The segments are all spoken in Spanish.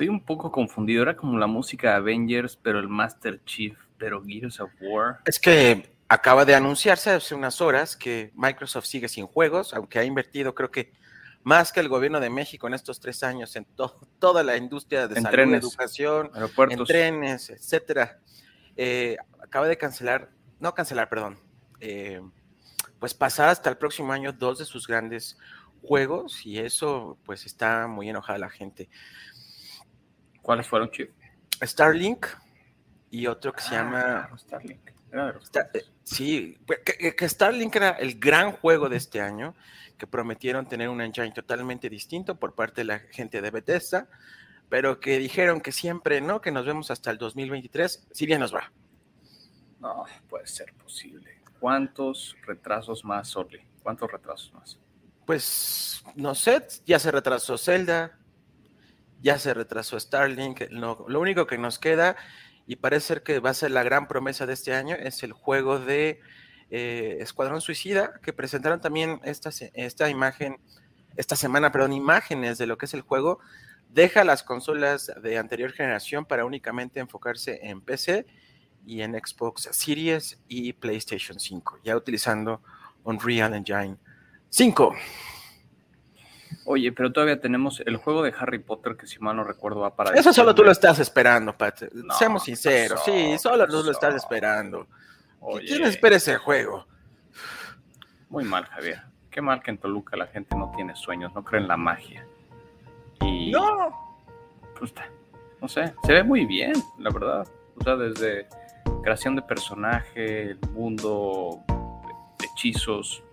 Estoy un poco confundido. Era como la música de Avengers, pero el Master Chief, pero Gears of War. Es que acaba de anunciarse hace unas horas que Microsoft sigue sin juegos, aunque ha invertido, creo que más que el gobierno de México en estos tres años en toda la industria de salud, educación, en trenes, etcétera. Eh, acaba de cancelar, no cancelar, perdón, eh, pues pasar hasta el próximo año dos de sus grandes juegos y eso pues está muy enojada la gente. ¿Cuáles fueron, Chip? Starlink y otro que se ah, llama... Starlink. Eh, sí, que, Starlink era el gran juego de este año, que prometieron tener un engine totalmente distinto por parte de la gente de Bethesda, pero que dijeron que siempre no, que nos vemos hasta el 2023, si bien nos va. No, puede ser posible. ¿Cuántos retrasos más, Orly? ¿Cuántos retrasos más? Pues no sé, ya se retrasó Zelda, ya se retrasó Starlink, lo único que nos queda y parece ser que va a ser la gran promesa de este año es el juego de eh, Escuadrón Suicida, que presentaron también esta, esta imagen, esta semana, perdón, imágenes de lo que es el juego, deja las consolas de anterior generación para únicamente enfocarse en PC y en Xbox Series y PlayStation 5, ya utilizando Unreal Engine 5. Oye, pero todavía tenemos el juego de Harry Potter que si mal no recuerdo va para... Eso solo tú lo estás esperando, Pat. Seamos sinceros. sí, solo tú lo estás esperando. ¿Quién espera ese juego? Muy mal, Javier. Qué mal que en Toluca la gente no tiene sueños, no cree en la magia. Y... No. Pues, no sé, se ve muy bien, la verdad. O sea, desde creación de personaje, el mundo, hechizos.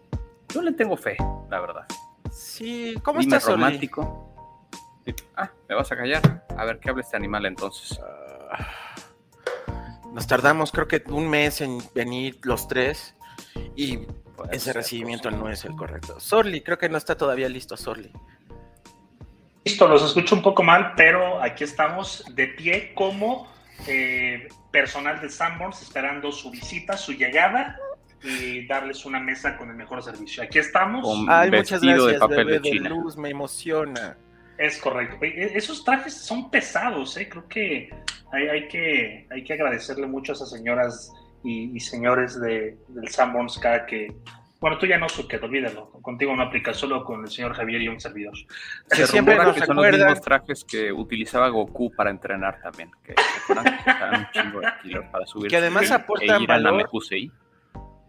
Yo le tengo fe, la verdad. Sí, ¿cómo estás, romántico. Ah, me vas a callar. A ver, ¿qué habla este animal entonces? Ah, nos tardamos creo que un mes en venir los tres y ese recibimiento no es el correcto. Sorli, creo que no está todavía listo, Sorli. Listo, los escucho un poco mal, pero aquí estamos de pie como eh, personal de Sanborns esperando su visita, su llegada y darles una mesa con el mejor servicio. Aquí estamos. Ay, muchas gracias, de papel de, China. luz, me emociona. Es correcto. E, esos trajes son pesados, ¿eh? creo que hay, hay que hay que agradecerle mucho a esas señoras y, señores de, del Sanborns cada que bueno, tú ya no, Suket, olvídalo. Contigo no aplica, solo con el señor Javier y un servidor. Se siempre nos que son los mismos trajes que utilizaba Goku para entrenar también. Que, un chingo de para subir. Que además aportan e valor.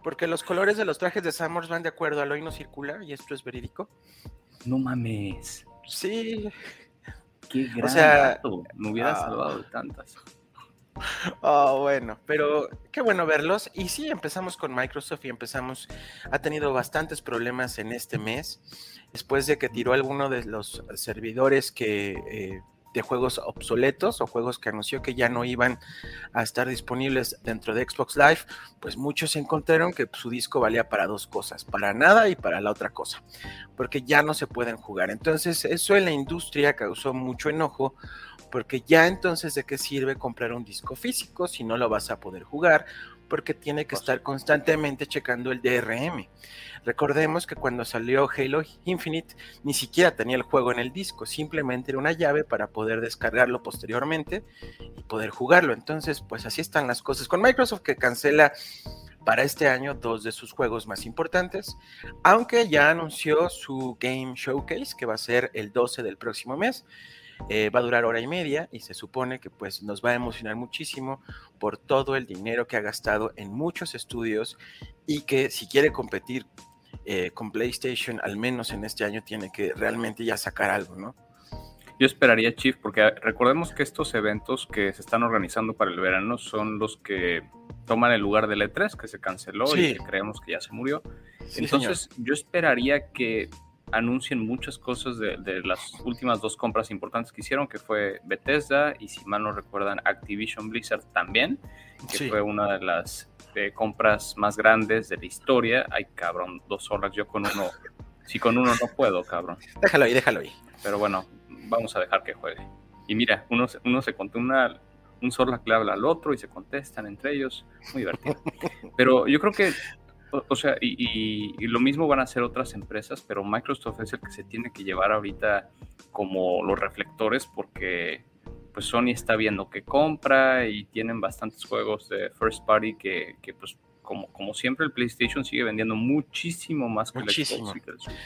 Porque los colores de los trajes de Summers van de acuerdo al no circular y esto es verídico. No mames. Sí. Qué gran o sea, Me hubiera ah. salvado de tantas. Oh, bueno, pero qué bueno verlos. Y sí, empezamos con Microsoft y empezamos, ha tenido bastantes problemas en este mes, después de que tiró alguno de los servidores que eh, de juegos obsoletos o juegos que anunció que ya no iban a estar disponibles dentro de Xbox Live, pues muchos encontraron que su disco valía para dos cosas, para nada y para la otra cosa, porque ya no se pueden jugar. Entonces eso en la industria causó mucho enojo porque ya entonces de qué sirve comprar un disco físico si no lo vas a poder jugar porque tiene que estar constantemente checando el DRM. Recordemos que cuando salió Halo Infinite ni siquiera tenía el juego en el disco, simplemente era una llave para poder descargarlo posteriormente y poder jugarlo. Entonces, pues así están las cosas con Microsoft que cancela para este año dos de sus juegos más importantes, aunque ya anunció su Game Showcase que va a ser el 12 del próximo mes eh, va a durar hora y media y se supone que pues nos va a emocionar muchísimo por todo el dinero que ha gastado en muchos estudios y que si quiere competir eh, con PlayStation, al menos en este año, tiene que realmente ya sacar algo, ¿no? Yo esperaría, Chief, porque recordemos que estos eventos que se están organizando para el verano son los que toman el lugar del E3, que se canceló y que creemos que ya se murió. Entonces, yo esperaría que anuncien muchas cosas de, las últimas dos compras importantes que hicieron, que fue Bethesda y si mal no recuerdan Activision Blizzard también, que fue una de las eh, compras más grandes de la historia. Ay, cabrón, dos horas yo con uno. Si con uno no puedo, cabrón. Déjalo ahí, déjalo ahí. Pero bueno, vamos a dejar que juegue. Y mira, uno, uno se contó una, un Zorla que le habla al otro y se contestan entre ellos. Muy divertido. Pero yo creo que o, sea, y, lo mismo van a hacer otras empresas, pero Microsoft es el que se tiene que llevar ahorita como los reflectores porque pues Sony está viendo que compra y tienen bastantes juegos de first party que, que pues como, como siempre el PlayStation sigue vendiendo muchísimo más que muchísimo. el Xbox Switch.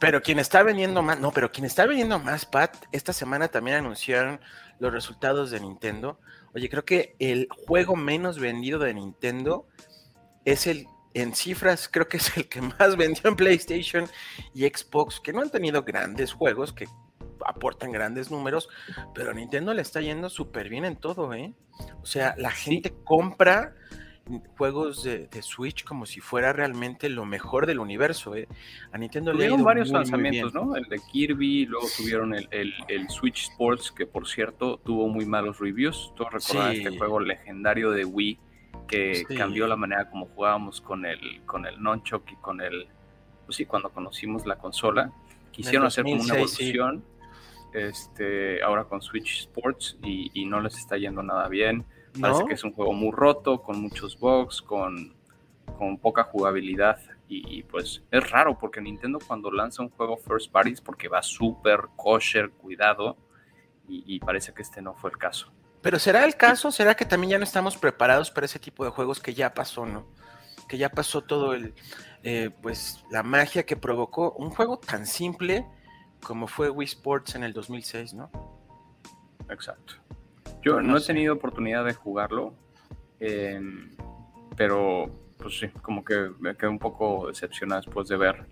Pero quien está vendiendo más, no, pero quien está vendiendo más, Pat, esta semana también anunciaron los resultados de Nintendo. Oye, creo que el juego menos vendido de Nintendo es el, en cifras, creo que es el que más vendió en PlayStation y Xbox, que no han tenido grandes juegos, que aportan grandes números, pero a Nintendo le está yendo súper bien en todo, ¿eh? O sea, la gente compra juegos de, Switch como si fuera realmente lo mejor del universo. ¿eh? A Nintendo le Tuvieron varios lanzamientos, ¿no? El de Kirby, luego tuvieron el, Switch Sports, que por cierto tuvo muy malos reviews. Todos recordarán este juego legendario de Wii que cambió la manera como jugábamos con el, con el Nunchuk y con el. Pues sí, cuando conocimos la consola. Quisieron hacer como una evolución. Este, ahora con Switch Sports y, y no les está yendo nada bien Parece que es un juego muy roto, con muchos bugs, con, con poca jugabilidad. Y, pues es raro porque Nintendo cuando lanza un juego first party es porque va súper kosher, cuidado. Y, parece que este no fue el caso. Pero ¿será el caso? ¿Será que también ya no estamos preparados para ese tipo de juegos que ya pasó, no? Que ya pasó todo el, eh, pues, la magia que provocó un juego tan simple como fue Wii Sports en el 2006, ¿no? Exacto. Yo no, he tenido oportunidad de jugarlo, em, pero pues sí, como que me quedé un poco decepcionado después de ver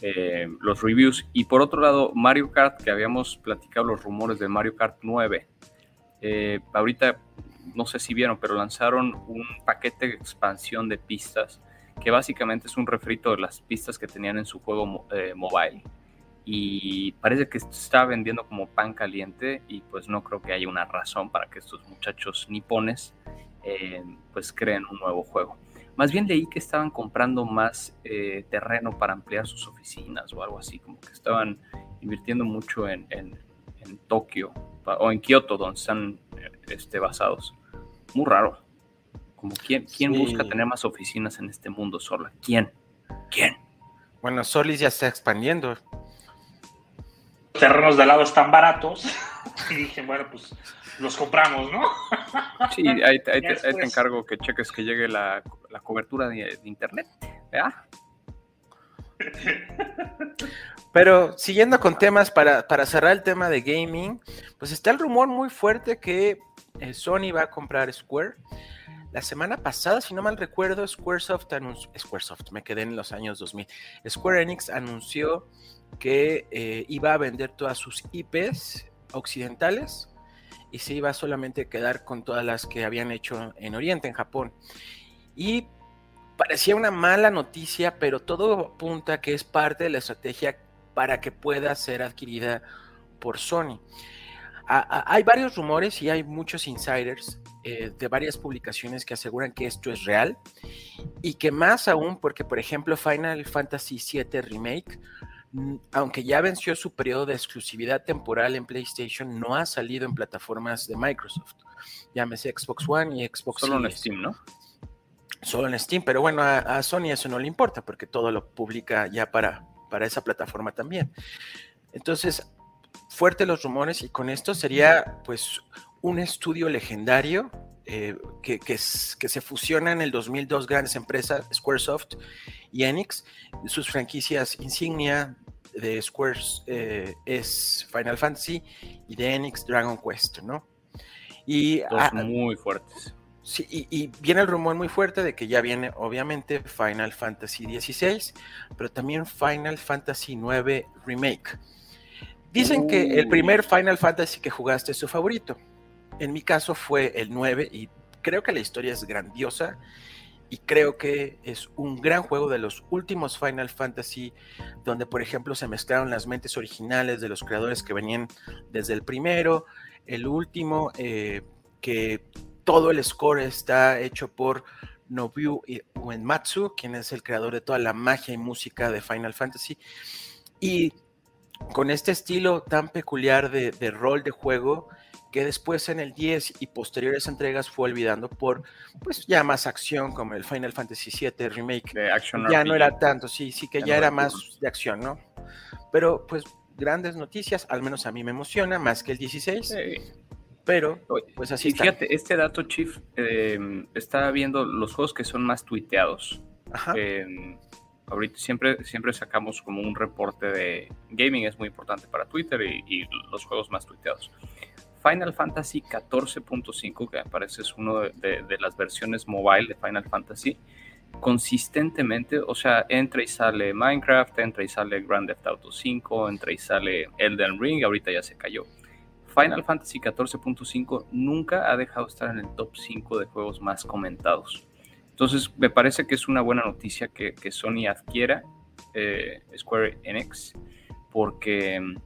em, los reviews. Y por otro lado, Mario Kart, que habíamos platicado los rumores de Mario Kart 9. Eh, ahorita, no sé si vieron, pero lanzaron un paquete de expansión de pistas, que básicamente es un refrito de las pistas que tenían en su juego eh, mobile y parece que está vendiendo como pan caliente y pues no creo que haya una razón para que estos muchachos nipones eh, pues creen un nuevo juego. Más bien leí que estaban comprando más eh, terreno para ampliar sus oficinas o algo así, como que estaban invirtiendo mucho en, en, Tokio o en Kioto, donde están este, basados. Muy raro. Como quién, quién busca tener más oficinas en este mundo sola. ¿Quién? ¿Quién? Bueno, Solis ya está expandiendo terrenos de lado están baratos y dije, bueno, pues los compramos, ¿no? Sí, ahí, te, encargo que cheques que llegue la, cobertura de, internet, Pero siguiendo con temas, para, para, cerrar el tema de gaming, pues está el rumor muy fuerte que eh, Sony va a comprar Square. La semana pasada, si no mal recuerdo, Squaresoft anunció, Squaresoft, me quedé en los años 2000, Square Enix anunció que eh, iba a vender todas sus IPs occidentales y se iba solamente a quedar con todas las que habían hecho en Oriente, en Japón. Y parecía una mala noticia, pero todo apunta que es parte de la estrategia para que pueda ser adquirida por Sony. hay varios rumores y hay muchos insiders eh, de varias publicaciones que aseguran que esto es real y que más aún porque, por ejemplo, Final Fantasy VII Remake Mm, aunque ya venció su periodo de exclusividad temporal en PlayStation, no ha salido en plataformas de Microsoft. Llámese Xbox One y Xbox Solo en Steam, ¿no? Solo en Steam, pero bueno, a, Sony eso no le importa porque todo lo publica ya para, para esa plataforma también. Entonces, fuertes los rumores y con esto sería pues un estudio legendario eh, que, que, se fusiona en el 2002 grandes empresas, Squaresoft y Enix, sus franquicias insignia de Square eh, es Final Fantasy y de Enix Dragon Quest, ¿no? Y muy fuertes. Sí, y, viene el rumor muy fuerte de que ya viene, obviamente, Final Fantasy XVI, pero también Final Fantasy IX Remake. Dicen que el primer Final Fantasy que jugaste es su favorito. En mi caso fue el 9 y creo que la historia es grandiosa y creo que es un gran juego de los últimos Final Fantasy, donde por ejemplo se mezclaron las mentes originales de los creadores que venían desde el primero, el último, eh, que todo el score está hecho por Nobuo Uematsu, quien es el creador de toda la magia y música de Final Fantasy. Y con este estilo tan peculiar de, de rol de juego, que después en el 10 y posteriores entregas fue olvidando por pues ya más acción como el Final Fantasy VII Remake. ya no era tanto, sí, sí que ya, era más de acción, ¿no? Pero pues grandes noticias, al menos a mí me emociona más que el 16. Pero, pues así. Fíjate, este dato, Chief, eh, está viendo los juegos que son más tuiteados. Ajá. Eh, ahorita siempre, siempre sacamos como un reporte de gaming, es muy importante para Twitter y, los juegos más tuiteados. Final Fantasy 14.5, que me parece es uno de, las versiones mobile de Final Fantasy, consistentemente, o sea, entra y sale Minecraft, entra y sale Grand Theft Auto 5, entra y sale Elden Ring, ahorita ya se cayó. Final Fantasy 14.5 nunca ha dejado de estar en el top 5 de juegos más comentados. Entonces, me parece que es una buena noticia que, Sony adquiera eh, Square Enix, porque mm,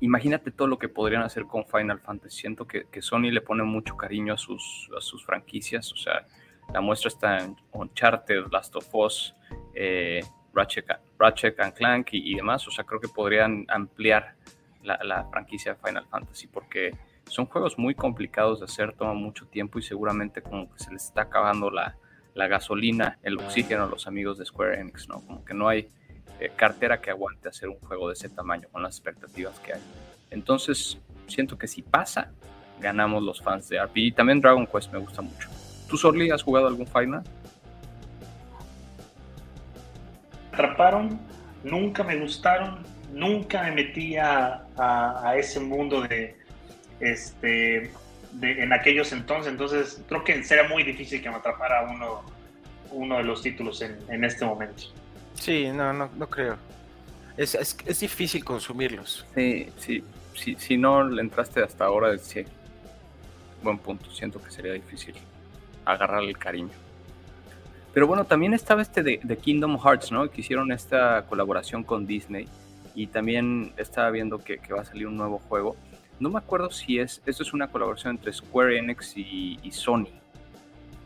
imagínate todo lo que podrían hacer con Final Fantasy. Siento que, Sony le pone mucho cariño a sus, a sus franquicias, o sea, la muestra está en Uncharted, Last of Us, eh, Ratchet, and Clank y, demás, o sea, creo que podrían ampliar la, la franquicia de Final Fantasy, porque son juegos muy complicados de hacer, toman mucho tiempo y seguramente como que se les está acabando la, la gasolina, el oxígeno a los amigos de Square Enix, ¿no? Como que no hay eh, cartera que aguante hacer un juego de ese tamaño con las expectativas que hay. Entonces, siento que si pasa, ganamos los fans de RPG. Y también Dragon Quest me gusta mucho. ¿Tú, Sorli, has jugado algún Final? Atraparon, nunca me gustaron, nunca me metí a, a ese mundo de este en aquellos entonces. Entonces, creo que sería muy difícil que me atrapara uno, uno de los títulos en, este momento. Sí, no, no, no creo. Es, es, difícil consumirlos. Sí, sí, sí. Si no le entraste hasta ahora, sí. Buen punto. Siento que sería difícil agarrar el cariño. Pero bueno, también estaba este de, Kingdom Hearts, ¿no? Que hicieron esta colaboración con Disney. Y también estaba viendo que, que va a salir un nuevo juego no me acuerdo si es, esto es una colaboración entre Square Enix y, Sony.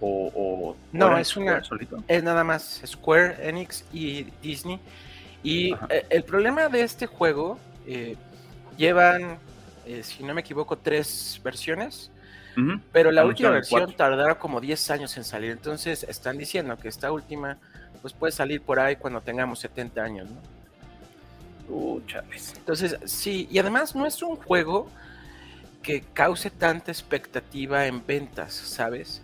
O, no, es una, es nada más Square Enix y Disney. Y eh, el problema de este juego, eh, llevan, eh, si no me equivoco, tres versiones. Pero la última versión tardará como 10 años en salir. Entonces están diciendo que esta última pues puede salir por ahí cuando tengamos 70 años, ¿no? Uh, Entonces, sí, y además no es un juego que cause tanta expectativa en ventas, ¿sabes?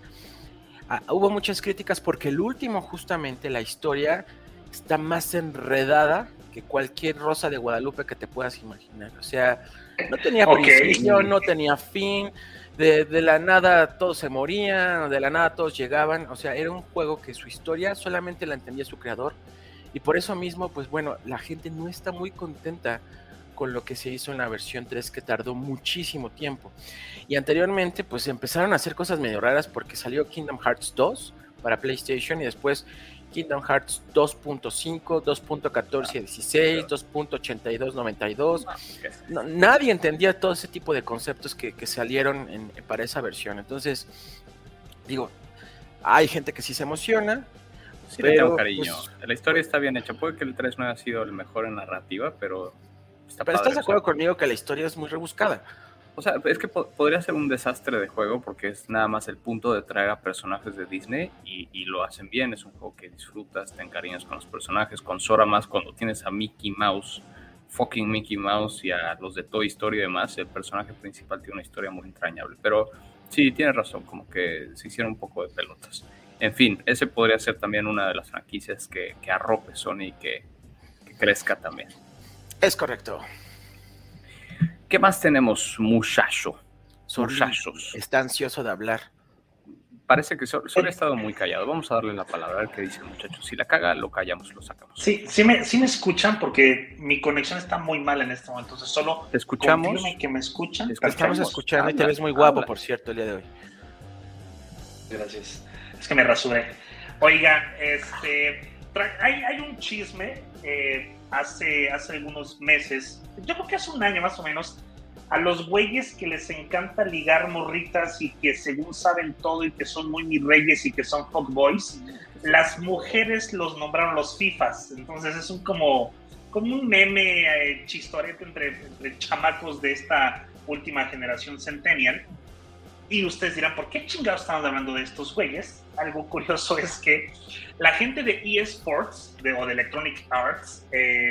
Ah, hubo muchas críticas porque el último, justamente, la historia está más enredada que cualquier rosa de Guadalupe que te puedas imaginar. O sea, no tenía principio, no tenía fin, de, de, la nada todos se morían, de la nada todos llegaban. O sea, era un juego que su historia solamente la entendía su creador. Y por eso mismo, pues bueno, la gente no está muy contenta con lo que se hizo en la versión 3 que tardó muchísimo tiempo. Y anteriormente pues empezaron a hacer cosas medio raras porque salió Kingdom Hearts 2 para PlayStation y después Kingdom Hearts 2.5, 2.1416, 2.8292. nadie entendía todo ese tipo de conceptos que, salieron para esa versión. Entonces, digo, hay gente que sí se emociona. Pero, cariño. Pues, la historia está bien hecha. Puede que el 3 no haya sido el mejor en narrativa, pero pero estás de acuerdo conmigo que la historia es muy rebuscada. O sea, es que podría ser un desastre de juego porque es nada más el punto de traer a personajes de Disney y, lo hacen bien. Es un juego que disfrutas, te encariñas con los personajes, con Sora más cuando tienes a Mickey Mouse, fucking Mickey Mouse y a los de Toy Story y demás. El personaje principal tiene una historia muy entrañable. Pero sí, tienes razón, como que se hicieron un poco de pelotas. En fin, ese podría ser también una de las franquicias que, que arrope Sony y que crezca también. Es correcto. ¿Qué más tenemos, muchacho? Muchachos. Está ansioso de hablar. Parece que solo, ha estado muy callado. Vamos a darle la palabra a ver qué dice el muchacho. Si la caga, lo callamos, lo sacamos. Sí, sí me, sí me escuchan porque mi conexión está muy mal en este momento. Entonces, solo ¿Te escuchamos. que me escuchan. Estamos escuchando y te ves muy guapo, por cierto, el día de hoy. Gracias. Es que me rasuré. Oiga, este, hay, hay un chisme. Eh, hace, hace algunos meses, yo creo que hace un año más o menos, a los güeyes que les encanta ligar morritas y que según saben todo y que son muy mis reyes y que son boys las mujeres los nombraron los FIFAs. Entonces es un como, como un meme eh, chistorete entre, entre chamacos de esta última generación centennial. Y ustedes dirán, ¿por qué chingados estamos hablando de estos güeyes? Algo curioso es que la gente de eSports de, o de Electronic Arts, eh,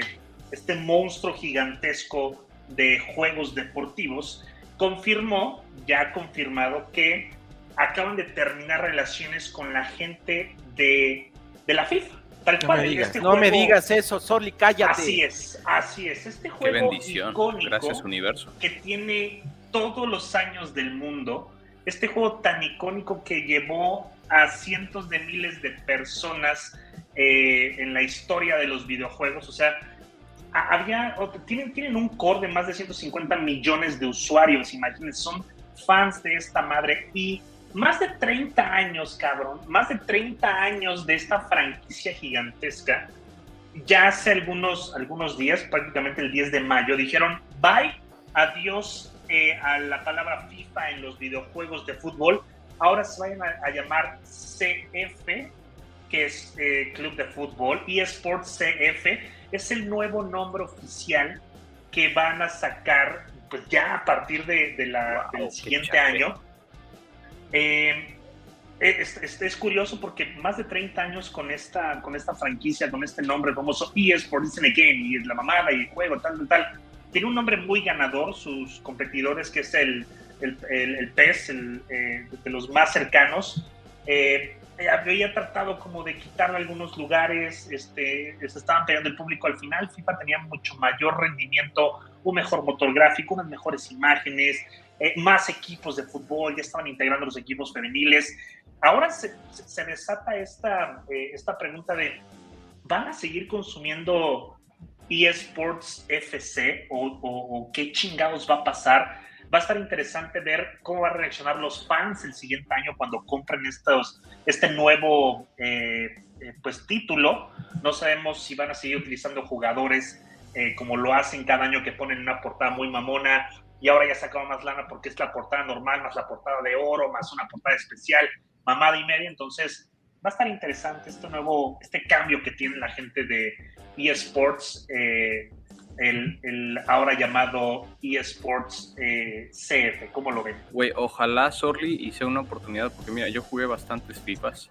este monstruo gigantesco de juegos deportivos, confirmó ya ha confirmado que acaban de terminar relaciones con la gente de, la FIFA. Tal cual, este no me digas eso, Sorli, cállate. Así es, así es. Este juego icónico Gracias, universo. que tiene todos los años del mundo, este juego tan icónico que llevó a cientos de miles de personas eh, en la historia de los videojuegos, o sea, había, tienen, tienen un core de más de 150 millones de usuarios, imagínense, son fans de esta madre. Y más de 30 años, cabrón, más de 30 años de esta franquicia gigantesca, ya hace algunos, algunos días, prácticamente el 10 de mayo, dijeron, bye, adiós eh, a la palabra FIFA en los videojuegos de fútbol, ahora se vayan a, llamar CF, que es eh, Club de Fútbol, eSports CF, es el nuevo nombre oficial que van a sacar pues ya a partir de, la, del siguiente año. Eh, es, es, curioso porque más de 30 años con esta, con esta franquicia, con este nombre famoso eSports, dicen Again, y es la mamada y el juego, tal, tal, tal. Tiene un nombre muy ganador, sus competidores, que es el, el, el, PES, el, eh, de los más cercanos. Eh, había tratado como de quitarle algunos lugares, este, se estaban pegando el público al final. FIFA tenía mucho mayor rendimiento, un mejor motor gráfico, unas mejores imágenes, eh, más equipos de fútbol, ya estaban integrando los equipos femeniles. Ahora se, desata esta, eh, esta pregunta de, ¿van a seguir consumiendo eSports FC o, qué chingados va a pasar? Va a estar interesante ver cómo van a reaccionar los fans el siguiente año cuando compren estos, este nuevo eh, pues, título. No sabemos si van a seguir utilizando jugadores como lo hacen cada año que ponen una portada muy mamona y ahora ya sacaba más lana porque es la portada normal, más la portada de oro, más una portada especial, mamada y media. Entonces, va a estar interesante este nuevo, este cambio que tiene la gente de eSports, eh, el, ahora llamado eSports eh, CF. ¿Cómo lo ven? Güey, ojalá Sorly hice una oportunidad, porque mira, yo jugué bastantes FIFAs.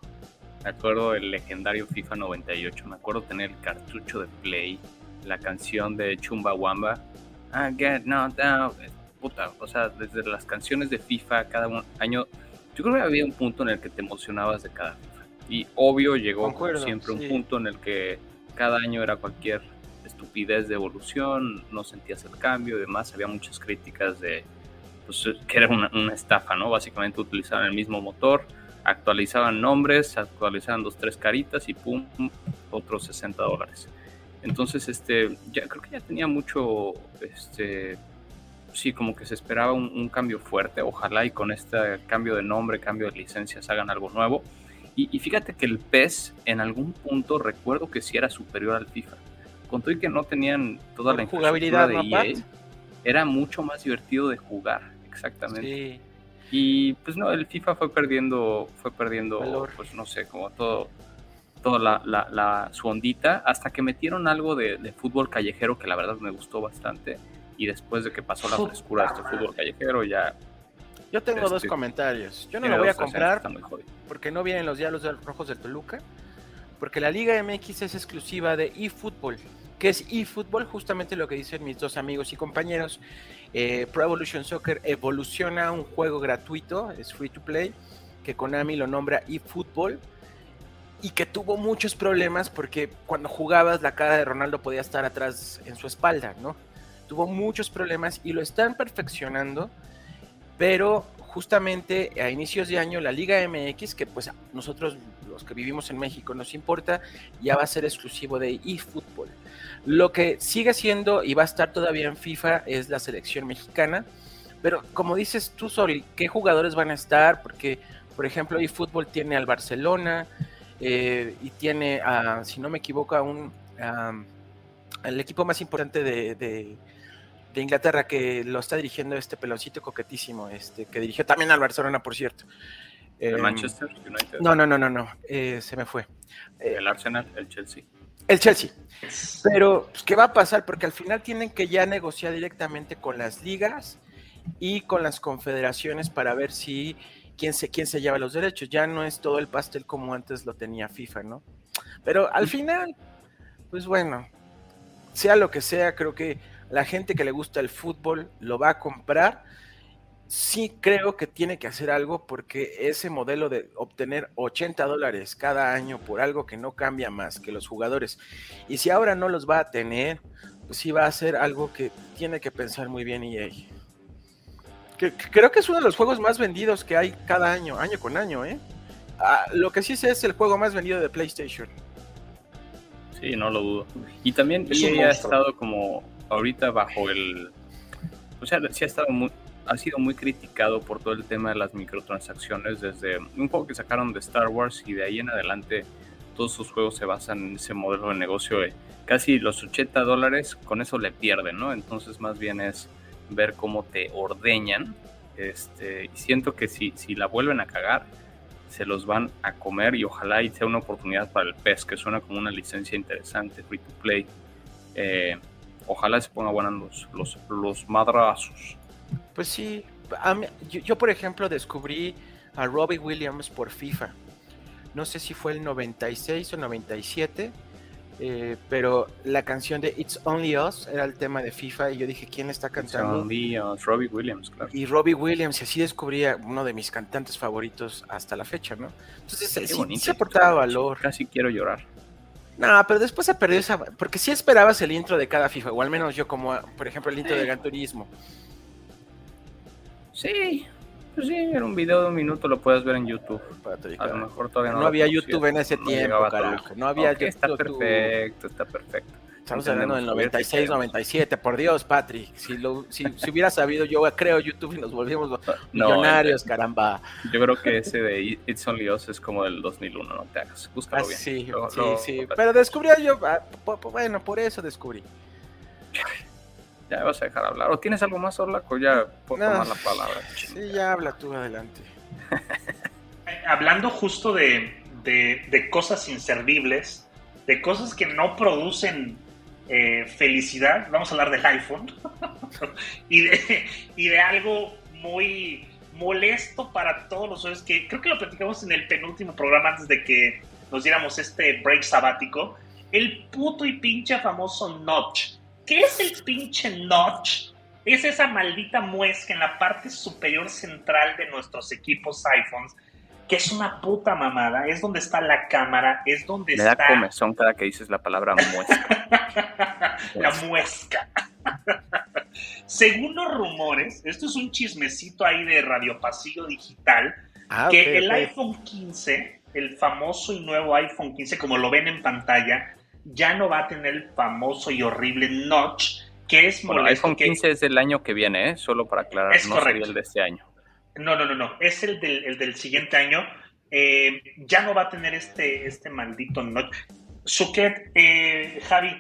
Me acuerdo el legendario FIFA 98, me acuerdo tener el cartucho de Play, la canción de Chumbawamba. I get knocked down puta, o sea, desde las canciones de FIFA cada año, yo creo que había un punto en el que te emocionabas de cada FIFA. Y obvio llegó siempre un punto en el que cada año era cualquier estupidez de evolución, no sentías el cambio y demás, había muchas críticas de pues, que era una, estafa, ¿no? Básicamente utilizaban el mismo motor, actualizaban nombres, actualizaban dos, tres caritas y pum, otros 60 dólares. Entonces, este, ya creo que ya tenía mucho, este, sí, como que se esperaba un, cambio fuerte. Ojalá y con este cambio de nombre, cambio de licencias, hagan algo nuevo. Y, fíjate que el PES en algún punto recuerdo que sí era superior al FIFA. Con todo y que no tenían toda la jugabilidad de EA, era mucho más divertido de jugar, exactamente. Y pues no, el FIFA fue perdiendo, fue perdiendo, pues no sé, como todo, toda la, la, su ondita, hasta que metieron algo de, de, fútbol callejero que la verdad me gustó bastante y después de que pasó la frescura de este fútbol callejero ya... Yo tengo dos este, comentarios. Yo no lo voy a comprar porque no vienen los diálogos rojos del Toluca, porque la Liga MX es exclusiva de eFootball. que es eFootball? Justamente lo que dicen mis dos amigos y compañeros. Eh, Pro Evolution Soccer evoluciona un juego gratuito, es free to play, que Konami lo nombra eFootball y que tuvo muchos problemas porque cuando jugabas la cara de Ronaldo podía estar atrás en su espalda, ¿no? tuvo muchos problemas y lo están perfeccionando, pero justamente a inicios de año la Liga MX, que pues nosotros los que vivimos en México nos importa, ya va a ser exclusivo de eFootball. Lo que sigue siendo y va a estar todavía en FIFA es la selección mexicana, pero como dices tú, Sori, ¿qué jugadores van a estar? Porque, por ejemplo, eFootball tiene al Barcelona eh, y tiene, a, si no me equivoco, a un... el equipo más importante de Inglaterra que lo está dirigiendo este peloncito coquetísimo, este, que dirigió también al Barcelona, por cierto. ¿El em, Manchester United? No, no, no, no, no, eh, se me fue. el Arsenal, el Chelsea. El Chelsea. Pero, pues, ¿qué va a pasar? Porque al final tienen que ya negociar directamente con las ligas y con las confederaciones para ver si quién se, quién se lleva los derechos. Ya no es todo el pastel como antes lo tenía FIFA, ¿no? Pero al final, pues bueno, sea lo que sea, creo que la gente que le gusta el fútbol lo va a comprar sí creo que tiene que hacer algo porque ese modelo de obtener 80 dólares cada año por algo que no cambia más que los jugadores, y si ahora no los va a tener, pues sí va a ser algo que tiene que pensar muy bien EA. Que, creo que es uno de los juegos más vendidos que hay cada año, año con año, ¿eh? Ah, lo que sí sé es el juego más vendido de PlayStation. Sí, no lo dudo. Y también EA ha estado como ahorita bajo el... O sea, sí ha estado muy, ha sido muy criticado por todo el tema de las microtransacciones desde un juego que sacaron de Star Wars y de ahí en adelante todos sus juegos se basan en ese modelo de negocio de casi los 80 dólares, con eso le pierden, ¿no? Entonces más bien es ver cómo te ordeñan. Este, y siento que si, si la vuelven a cagar, se los van a comer y ojalá y sea una oportunidad para el PES, que suena como una licencia interesante, free to play. Eh, ojalá se pongan buenos los, los, los madrazos. Pues sí, yo, por ejemplo descubrí a Robbie Williams por FIFA. No sé si fue el 96 o 97, eh, pero la canción de It's Only Us era el tema de FIFA y yo dije, ¿quién está cantando? It's Only Us, Robbie Williams, claro. Y Robbie Williams, y así descubrí a uno de mis cantantes favoritos hasta la fecha, ¿no? Entonces, sí, bonito, se aportaba valor. Casi quiero llorar. No, pero después se perdió esa... Porque sí esperabas el intro de cada FIFA, o al menos yo como, por ejemplo, el intro de Gran Turismo. Sí, pues sí, en un video de un minuto lo puedes ver en YouTube. A lo mejor todavía no. No había YouTube en ese tiempo, carajo. No había YouTube. Está perfecto, está perfecto. Estamos hablando del 96, 97, por Dios, Patrick. Si, lo, si, si, hubiera sabido, yo creo YouTube y nos volvimos millonarios, caramba. Yo creo que ese de It's Only Us es como del 2001, no te hagas. Búscalo ah, bien. Sí, sí, sí. Pero descubrí yo, ah, bueno, por eso descubrí. Ya vas a dejar hablar. ¿O tienes algo más, Orlaco? Ya puedo tomar la palabra. Sí, ya habla tú, adelante. Hablando justo de, cosas inservibles, de cosas que no producen eh, felicidad, vamos a hablar del iPhone y, de, algo muy molesto para todos los usuarios que creo que lo platicamos en el penúltimo programa antes de que nos diéramos este break sabático. El puto y pinche famoso Notch ¿Qué es el pinche notch? Es esa maldita muesca en la parte superior central de nuestros equipos iPhones, que es una puta mamada, es donde está la cámara, es donde Me está... da comezón cada que dices la palabra muesca. la muesca. Según los rumores, esto es un chismecito ahí de Radio Pasillo Digital, ah, que el iPhone 15, el famoso y nuevo iPhone 15, como lo ven en pantalla, ya no va a tener el famoso y horrible notch que es molesto. el iPhone 15 es del año que viene, ¿eh? solo para aclarar, es no correcto. el de este año. No, no, no, no, es el del, el del siguiente año. Eh, ya no va a tener este, este maldito notch. Suket, eh, Javi,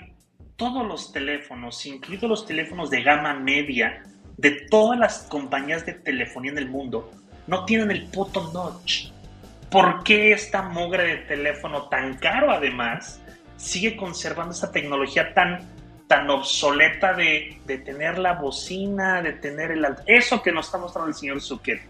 todos los teléfonos, incluidos los teléfonos de gama media de todas las compañías de telefonía en el mundo, no tienen el puto notch. ¿Por qué esta mugre de teléfono tan caro además? sigue conservando esa tecnología tan, tan obsoleta de, tener la bocina, de tener el... Eso que nos está mostrando el señor Zucker.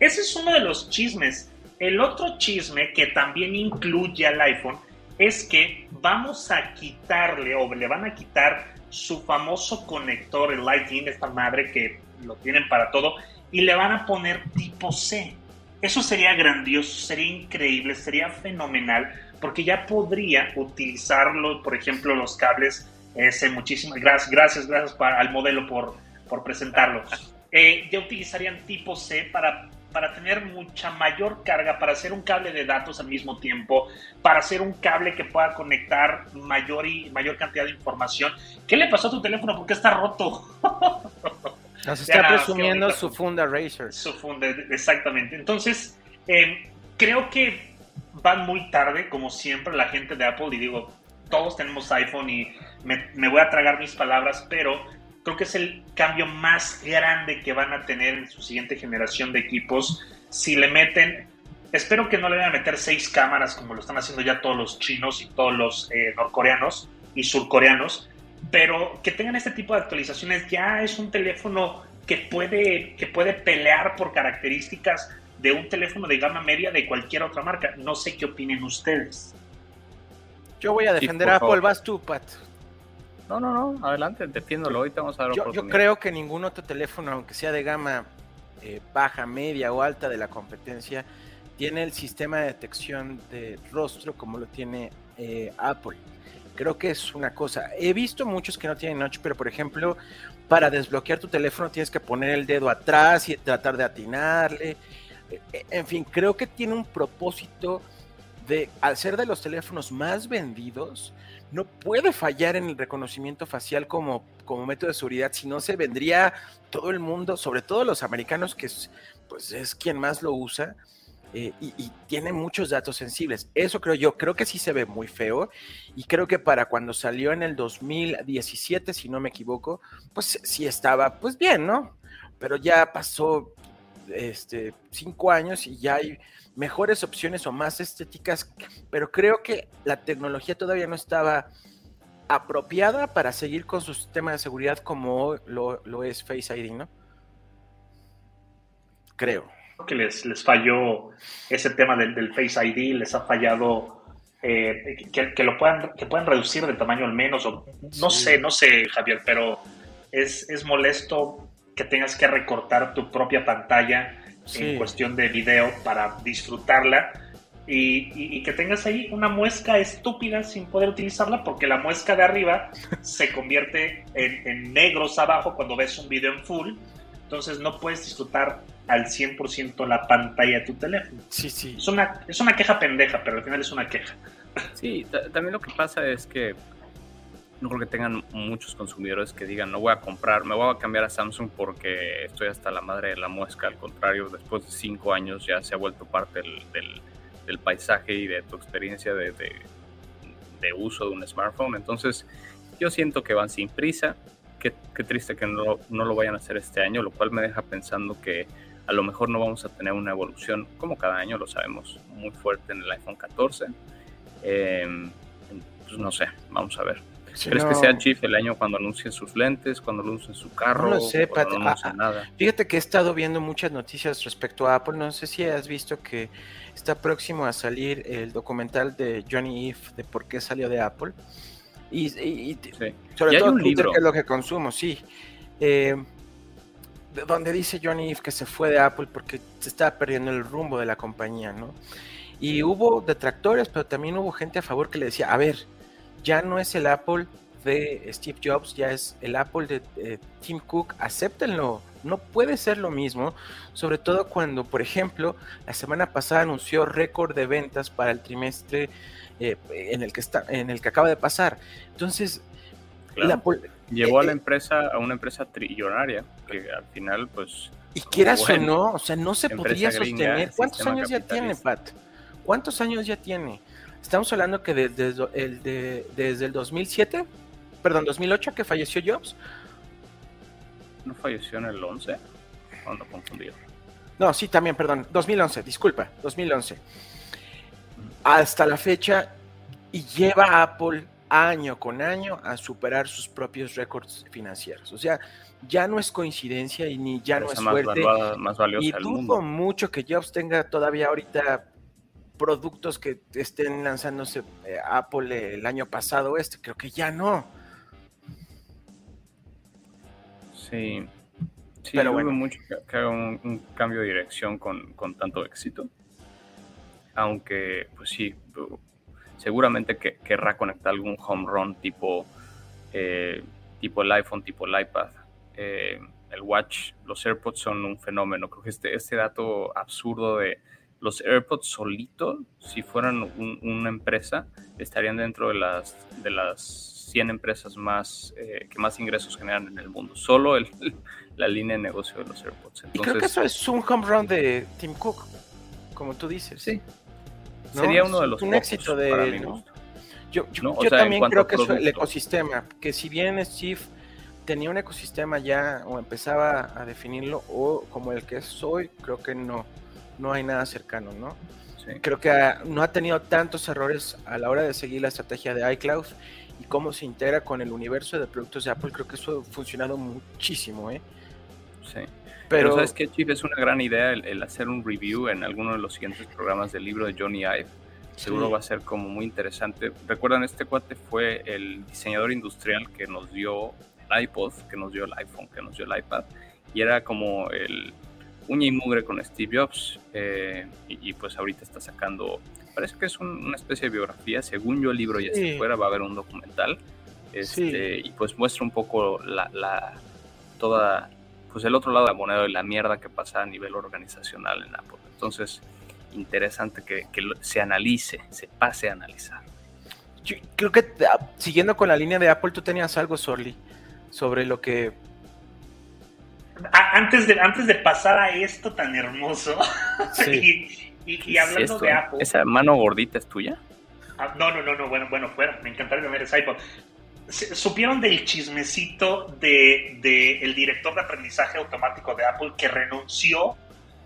Ese es uno de los chismes. El otro chisme que también incluye al iPhone es que vamos a quitarle o le van a quitar su famoso conector, el Lightning, esta madre que lo tienen para todo, y le van a poner tipo C. Eso sería grandioso, sería increíble, sería fenomenal porque ya podría utilizarlo, por ejemplo, los cables ese muchísimas gracias, gracias, gracias al modelo por, por presentarlo. Eh, ya utilizarían tipo C para, para tener mucha mayor carga, para hacer un cable de datos al mismo tiempo, para hacer un cable que pueda conectar mayor y mayor cantidad de información. ¿Qué le pasó a tu teléfono? ¿Por qué está roto? Nos está presumiendo su funda Razer. Su funda, exactamente. Entonces, eh, creo que van muy tarde, como siempre, la gente de Apple, y digo, todos tenemos iPhone y me, voy a tragar mis palabras, pero creo que es el cambio más grande que van a tener en su siguiente generación de equipos. Si le meten, espero que no le vayan a meter seis cámaras como lo están haciendo ya todos los chinos y todos los eh, norcoreanos y surcoreanos, pero que tengan este tipo de actualizaciones. Ya es un teléfono que puede, que puede pelear por características de un teléfono de gama media de cualquier otra marca. No sé qué opinen ustedes. Yo voy a defender a Apple, vas tú, Pat. No, no, no, adelante, defiéndolo, ahorita vamos a dar yo, yo creo que ningún otro teléfono, aunque sea de gama eh, baja, media o alta de la competencia tiene el sistema de detección de rostro como lo tiene eh, Apple. Creo que es una cosa. He visto muchos que no tienen notch, pero por ejemplo, para desbloquear tu teléfono tienes que poner el dedo atrás y tratar de atinarle. E, en fin, creo que tiene un propósito de, al ser de los teléfonos más vendidos, no puede fallar en el reconocimiento facial como, como método de seguridad, si no se vendría todo el mundo, sobre todo los americanos, que es, pues es quien más lo usa, eh, y, tiene muchos datos sensibles. Eso creo yo, creo que sí se ve muy feo y creo que para cuando salió en el 2017, si no me equivoco, pues sí estaba pues bien, ¿no? Pero ya pasó este, cinco años y ya hay mejores opciones o más estéticas, pero creo que la tecnología todavía no estaba apropiada para seguir con su sistema de seguridad como lo, lo es Face ID, ¿no? Creo que les, les falló ese tema del, del Face ID, les ha fallado eh, que, lo puedan, que puedan reducir de tamaño al menos, o no sé, no sé, Javier, pero es, es molesto que tengas que recortar tu propia pantalla en cuestión de video para disfrutarla. Y, que tengas ahí una muesca estúpida sin poder utilizarla porque la muesca de arriba se convierte en, en negros abajo cuando ves un video en full. Entonces no puedes disfrutar al 100% la pantalla de tu teléfono. Sí, sí. Es una, es una queja pendeja, pero al final es una queja. Sí, también lo que pasa es que no creo que tengan muchos consumidores que digan, no voy a comprar, me voy a cambiar a Samsung porque estoy hasta la madre de la muesca. Al contrario, después de cinco años ya se ha vuelto parte del, del, paisaje y de tu experiencia de, de, uso de un smartphone. Entonces, yo siento que van sin prisa. Qué, qué triste que no, no lo vayan a hacer este año, lo cual me deja pensando que a lo mejor no vamos a tener una evolución, como cada año lo sabemos, muy fuerte en el iPhone 14. Em, pues no sé, vamos a ver. ¿Crees que sea Chief el año cuando anuncien sus lentes, cuando anuncien su carro? No lo sé, Pat. No ah, ah, nada? Fíjate que he estado viendo muchas noticias respecto a Apple. No sé si has visto que está próximo a salir el documental de Johnny Ive de por qué salió de Apple. Y, sobre todo Twitter, que es lo que consumo, sí. Eh, donde dice Johnny Ive que se fue de Apple porque se estaba perdiendo el rumbo de la compañía, ¿no? Y hubo detractores, pero también hubo gente a favor que le decía, a ver, ya no es el Apple de Steve Jobs, ya es el Apple de Tim Cook, acéptenlo, no puede ser lo mismo, sobre todo cuando, por ejemplo, la semana pasada anunció récord de ventas para el trimestre eh, en, el que está, en el que acaba de pasar. Entonces, Llevó a la eh, empresa, a una empresa trillonaria, que al final, pues. Y quieras o no, o sea, no se podría sostener. ¿Cuántos años ya tiene, Pat? ¿Cuántos años ya tiene? Estamos hablando que desde el, de, desde el 2007, perdón, 2008 que falleció Jobs. ¿No falleció en el 11? cuando confundido? No, sí, también, perdón, 2011, disculpa, 2011. Hasta la fecha, y lleva a Apple año con año a superar sus propios récords financieros. O sea, ya no es coincidencia y ni ya no es suerte. y dudo mucho que Jobs tenga todavía ahorita productos que estén lanzándose eh, Apple el año pasado este, creo que ya no. Sí, sí pero bueno mucho que, haga un, cambio de dirección con, con tanto éxito. Aunque, pues sí, seguramente que querrá conectar algún home run tipo, eh, tipo el iPhone, tipo el iPad. Eh, el Watch, los AirPods son un fenómeno. Creo que este, este dato absurdo de los AirPods solitos, si fueran una empresa, estarían dentro de las, de las 100 empresas más eh, que más ingresos generan en el mundo. Solo el, la línea de negocio de los AirPods. y creo que eso es un home run de Tim Cook, como tú dices. Sí, Sería uno de los un éxito de Yo, también creo que es el ecosistema, que si bien Steve tenía un ecosistema ya o empezaba a definirlo o como el que es hoy, creo que no, no hay nada cercano, ¿no? Creo que no ha tenido tantos errores a la hora de seguir la estrategia de iCloud y cómo se integra con el universo de productos de Apple. Creo que eso ha funcionado muchísimo, ¿eh? Sí. Pero, sabes que Chief es una gran idea el, hacer un review en alguno de los siguientes programas del libro de Johnny Ive. Seguro va a ser como muy interesante. Recuerdan, este cuate fue el diseñador industrial que nos dio el iPod, que nos dio el iPhone, que nos dio el iPad. Y era como el, uña y mugre con Steve Jobs eh, y, pues ahorita está sacando, parece que es una especie de biografía, según yo el libro ya está fuera, va a haber un documental este, y pues muestra un poco la, la, toda, pues el otro lado de la moneda y la mierda que pasa a nivel organizacional en Apple. Entonces, interesante que, que se analice, se pase a analizar. Yo creo que ah, siguiendo con la línea de Apple, tú tenías algo, Sorly, sobre lo que antes de, antes de pasar a esto tan hermoso, y, hablando de Apple. ¿Esa mano gordita es tuya? Ah, no, no, no, no, bueno, bueno, fuera, me encantaría ver ese iPod. ¿Supieron del chismecito de, de, el director de aprendizaje automático de Apple que renunció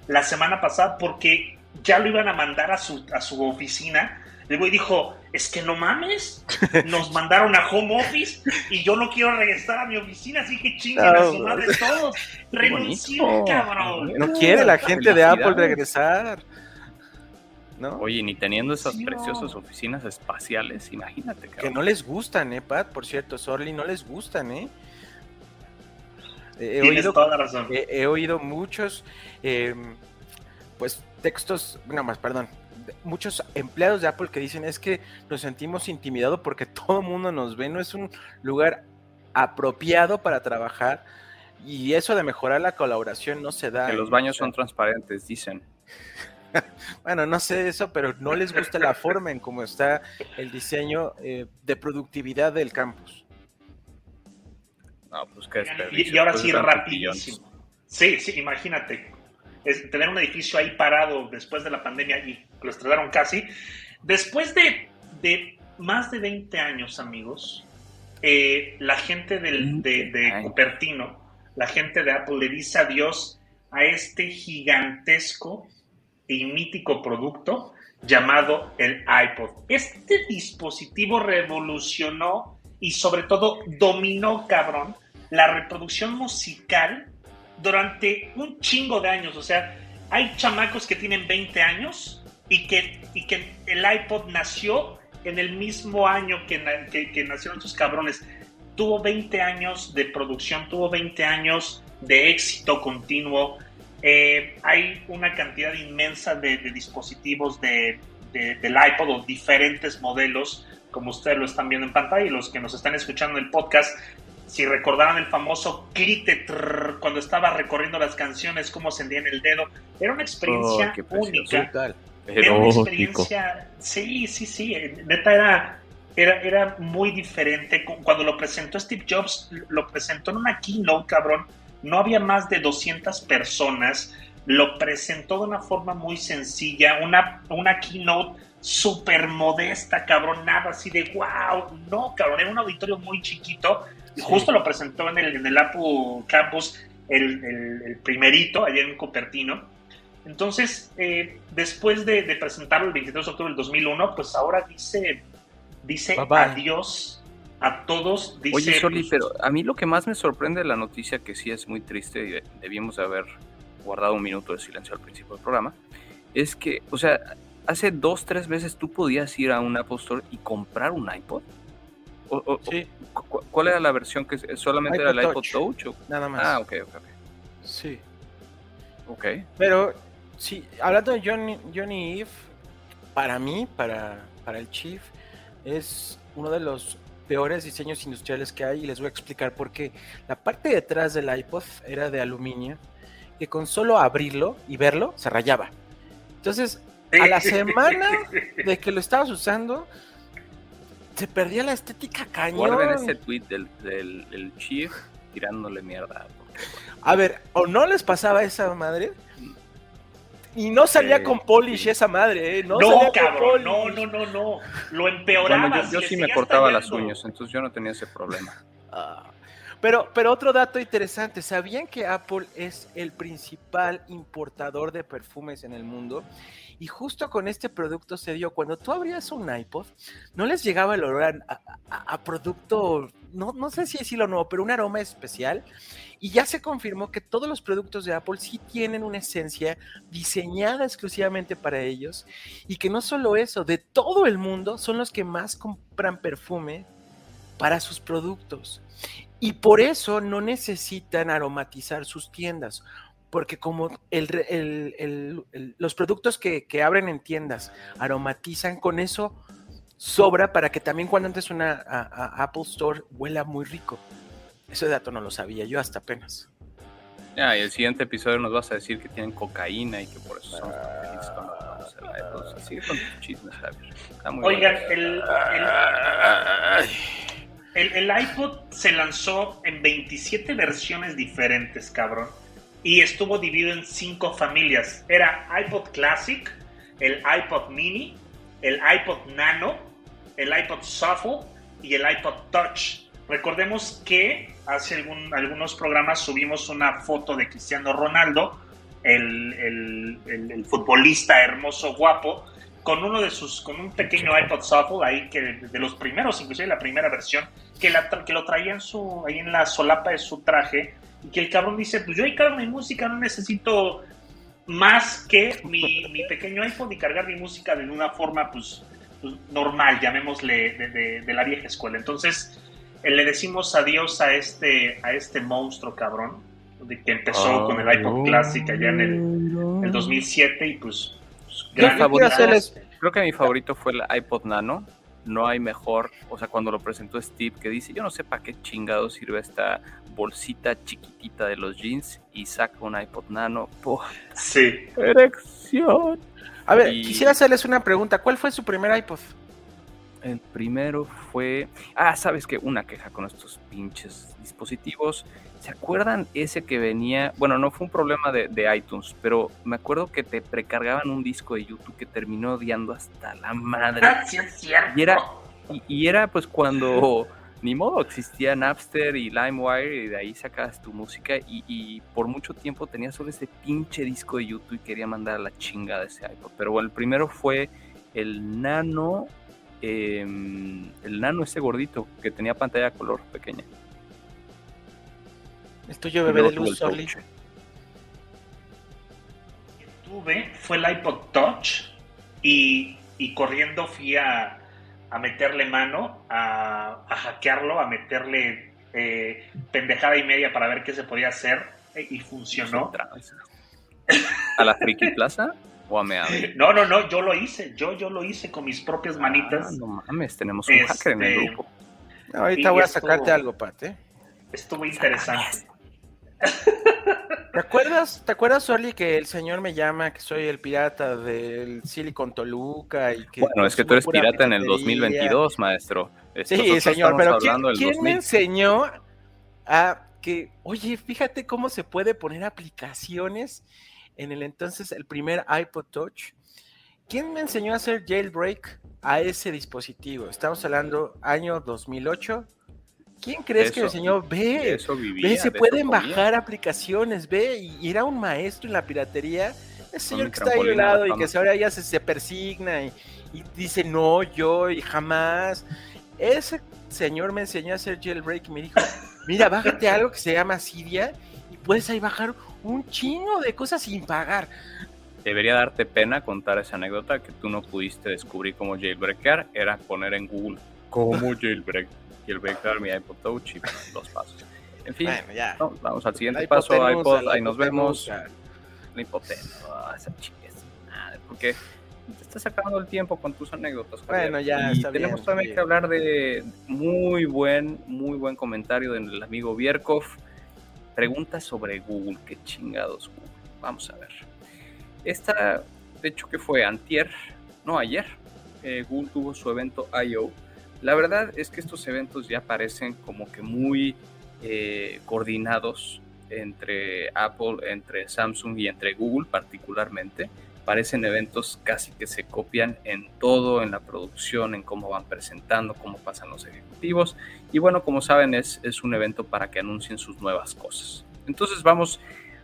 la semana pasada porque ya lo iban a mandar a su, a su oficina el güey dijo, es que no mames, nos mandaron a home office y yo no quiero regresar a mi oficina, así que chinguen a su madre todos. Renunció, cabrón. No quiere la gente de Apple regresar. ¿No? Oye, ni teniendo esas preciosas oficinas espaciales, imagínate. Que no les gustan, ¿eh, Pat? Por cierto, Sorly, no les gustan, ¿eh? He oído, toda la razón. He, oído muchos, em, pues, textos, no más, perdón, muchos empleados de Apple que dicen es que nos sentimos intimidados porque todo el mundo nos ve, no es un lugar apropiado para trabajar y eso de mejorar la colaboración no se da. Que los baños son transparentes, dicen. bueno, no sé eso, pero no les gusta la forma en cómo está el diseño eh, de productividad del campus. No, pues qué y, y, ahora pues sí, rapidísimo. Sí, sí, imagínate es tener un edificio ahí parado después de la pandemia y lo estrellaron casi. Después de, de más de 20 años, amigos, eh, la gente del, de, de Cupertino, la gente de Apple le dice adiós a este gigantesco y mítico producto llamado el iPod. Este dispositivo revolucionó y sobre todo dominó, cabrón, la reproducción musical durante un chingo de años. O sea, hay chamacos que tienen 20 años y que, y que el iPod nació en el mismo año que, que, nacieron estos cabrones. Tuvo 20 años de producción, tuvo 20 años de éxito continuo. Eh, hay una cantidad inmensa de, dispositivos de, del iPod o diferentes modelos, como ustedes lo están viendo en pantalla y los que nos están escuchando en el podcast, si recordaran el famoso clite cuando estaba recorriendo las canciones, cómo en el dedo, era una experiencia oh, única. Era una experiencia, sí, sí, sí, neta era, era, era muy diferente. Cuando lo presentó Steve Jobs, lo presentó en una keynote, cabrón, no había más de 200 personas, lo presentó de una forma muy sencilla, una, una keynote súper modesta, cabrón, nada así de wow, no, cabrón, era un auditorio muy chiquito Justo lo presentó en el, en el Apple Campus, el, primerito, allá en Cupertino. Entonces, eh, después de, presentarlo el 23 de octubre del 2001, pues ahora dice, dice adiós a todos. Dice, Oye, Soli, pero a mí lo que más me sorprende de la noticia, que sí es muy triste y debíamos haber guardado un minuto de silencio al principio del programa, es que, o sea, hace dos, tres veces tú podías ir a un Apple Store y comprar un iPod. Sí. ¿Cuál era la versión que solamente era el iPod Touch? Nada más. Ah, ok, ok, ok. Sí. Ok. Pero, sí, hablando de Johnny, Johnny Eve, para mí, para, para el Chief, es uno de los peores diseños industriales que hay y les voy a explicar por qué. La parte de atrás del iPod era de aluminio que con solo abrirlo y verlo se rayaba. Entonces, a la semana de que lo estabas usando, se perdía la estética cañón. Guarden ese tweet del, del, Chief tirándole mierda. A ver, o no les pasaba esa madre. Y no salía con polish esa madre, ¿eh? No, cabrón, no, no, no, no. Lo empeoraba. yo, sí me cortaba las uñas, entonces yo no tenía ese problema. Ah. Pero, pero otro dato interesante, ¿sabían que Apple es el principal importador de perfumes en el mundo? Y justo con este producto se dio, cuando tú abrías un iPod, no les llegaba el olor a, producto, no, no sé si decirlo nuevo, pero un aroma especial. Y ya se confirmó que todos los productos de Apple sí tienen una esencia diseñada exclusivamente para ellos. Y que no solo eso, de todo el mundo son los que más compran perfume para sus productos. Y por eso no necesitan aromatizar sus tiendas porque como los productos que, abren en tiendas aromatizan, con eso sobra para que también cuando entres una a, Apple Store huela muy rico. Ese dato no lo sabía yo hasta apenas. Ya, y el siguiente episodio nos vas a decir que tienen cocaína y que por eso son felices cuando vamos a la Sigue con tus chismes, Javier. Oigan, el, el, el, iPod se lanzó en 27 versiones diferentes, cabrón. Y estuvo dividido en cinco familias. Era iPod Classic, el iPod Mini, el iPod Nano, el iPod Shuffle y el iPod Touch. Recordemos que hace algún, algunos programas subimos una foto de Cristiano Ronaldo, el, el, futbolista hermoso, guapo, con uno de sus, con un pequeño iPod Shuffle ahí que de, los primeros, inclusive la primera versión, que, la, que lo traía en su, ahí en la solapa de su traje, y que el cabrón dice, pues yo ahí cargo mi música, no necesito más que mi, mi pequeño iPod y cargar mi música de una forma pues, pues normal, llamémosle de, de, la vieja escuela. Entonces, eh, le decimos adiós a este, a este monstruo cabrón, de que empezó con el iPod Classic allá en el, el 2007 y pues creo que mi favorito fue el iPod Nano. No hay mejor, o sea, cuando lo presentó Steve, que dice, yo no sé para qué chingado sirve esta bolsita chiquitita de los jeans y saca un iPod Nano. sí. Erección. A ver, quisiera hacerles una pregunta. ¿Cuál fue su primer iPod? El primero fue. Ah, sabes que una queja con estos pinches dispositivos. ¿Se acuerdan ese que venía? Bueno, no fue un problema de, iTunes, pero me acuerdo que te precargaban un disco de YouTube que terminó odiando hasta la madre. Sí, es cierto. Y era, y, era pues cuando ni modo, existía Napster y LimeWire y de ahí sacabas tu música y, y, por mucho tiempo tenía solo ese pinche disco de YouTube y quería mandar a la chingada de ese iPod. Pero bueno, el primero fue el Nano, em, el Nano ese gordito que tenía pantalla color pequeña. El tuyo bebé de luz, Soli. tuve fue el iPod Touch y, corriendo fui a, meterle mano, a, hackearlo, a meterle eh, pendejada y media para ver qué se podía hacer eh, y funcionó. ¿A la Friki Plaza? ¿O a Meave? No, no, no, yo lo hice, yo, yo lo hice con mis propias manitas. Ah, no mames, tenemos un hacker en el este, grupo. ahorita voy a sacarte algo, Pate. Estuvo interesante. ¿Te acuerdas, ¿Te acuerdas, Oli, que el señor me llama que soy el pirata del Silicon Toluca? Y que bueno, es que tú eres pirata en el 2022, maestro. sí, señor, pero ¿quién, me enseñó a que, oye, fíjate cómo se puede poner aplicaciones en el entonces, el primer iPod Touch? ¿Quién me enseñó a hacer jailbreak a ese dispositivo? Estamos hablando año 2008 ¿Quién crees que el señor ve? ve, se pueden bajar aplicaciones, ve, y era un maestro en la piratería. Ese señor que está ahí al lado y que ahora ya se, se persigna y, dice no, yo y jamás. Ese señor me enseñó a hacer jailbreak y me dijo, mira, bájate algo que se llama Cydia y puedes ahí bajar un chingo de cosas sin pagar. Debería darte pena contar esa anécdota que tú no pudiste descubrir cómo jailbreakar, era poner en Google cómo jailbreak y el breakdown mi iPod Touch y los pasos. En fin, vamos al siguiente paso, iPod, ahí nos vemos. La hipotenusa, esa nada, porque te está sacando el tiempo con tus anécdotas. Bueno, ya y tenemos también que hablar de muy buen, muy buen comentario del amigo Bierkov. Pregunta sobre Google, qué chingados Google. Vamos a ver. Esta, de hecho, que fue antier, no ayer, eh, Google tuvo su evento I.O., la verdad es que estos eventos ya parecen como que muy eh, coordinados entre Apple, entre Samsung y entre Google particularmente. Parecen eventos casi que se copian en todo, en la producción, en cómo van presentando, cómo pasan los ejecutivos. Y bueno, como saben, es, es un evento para que anuncien sus nuevas cosas. Entonces vamos,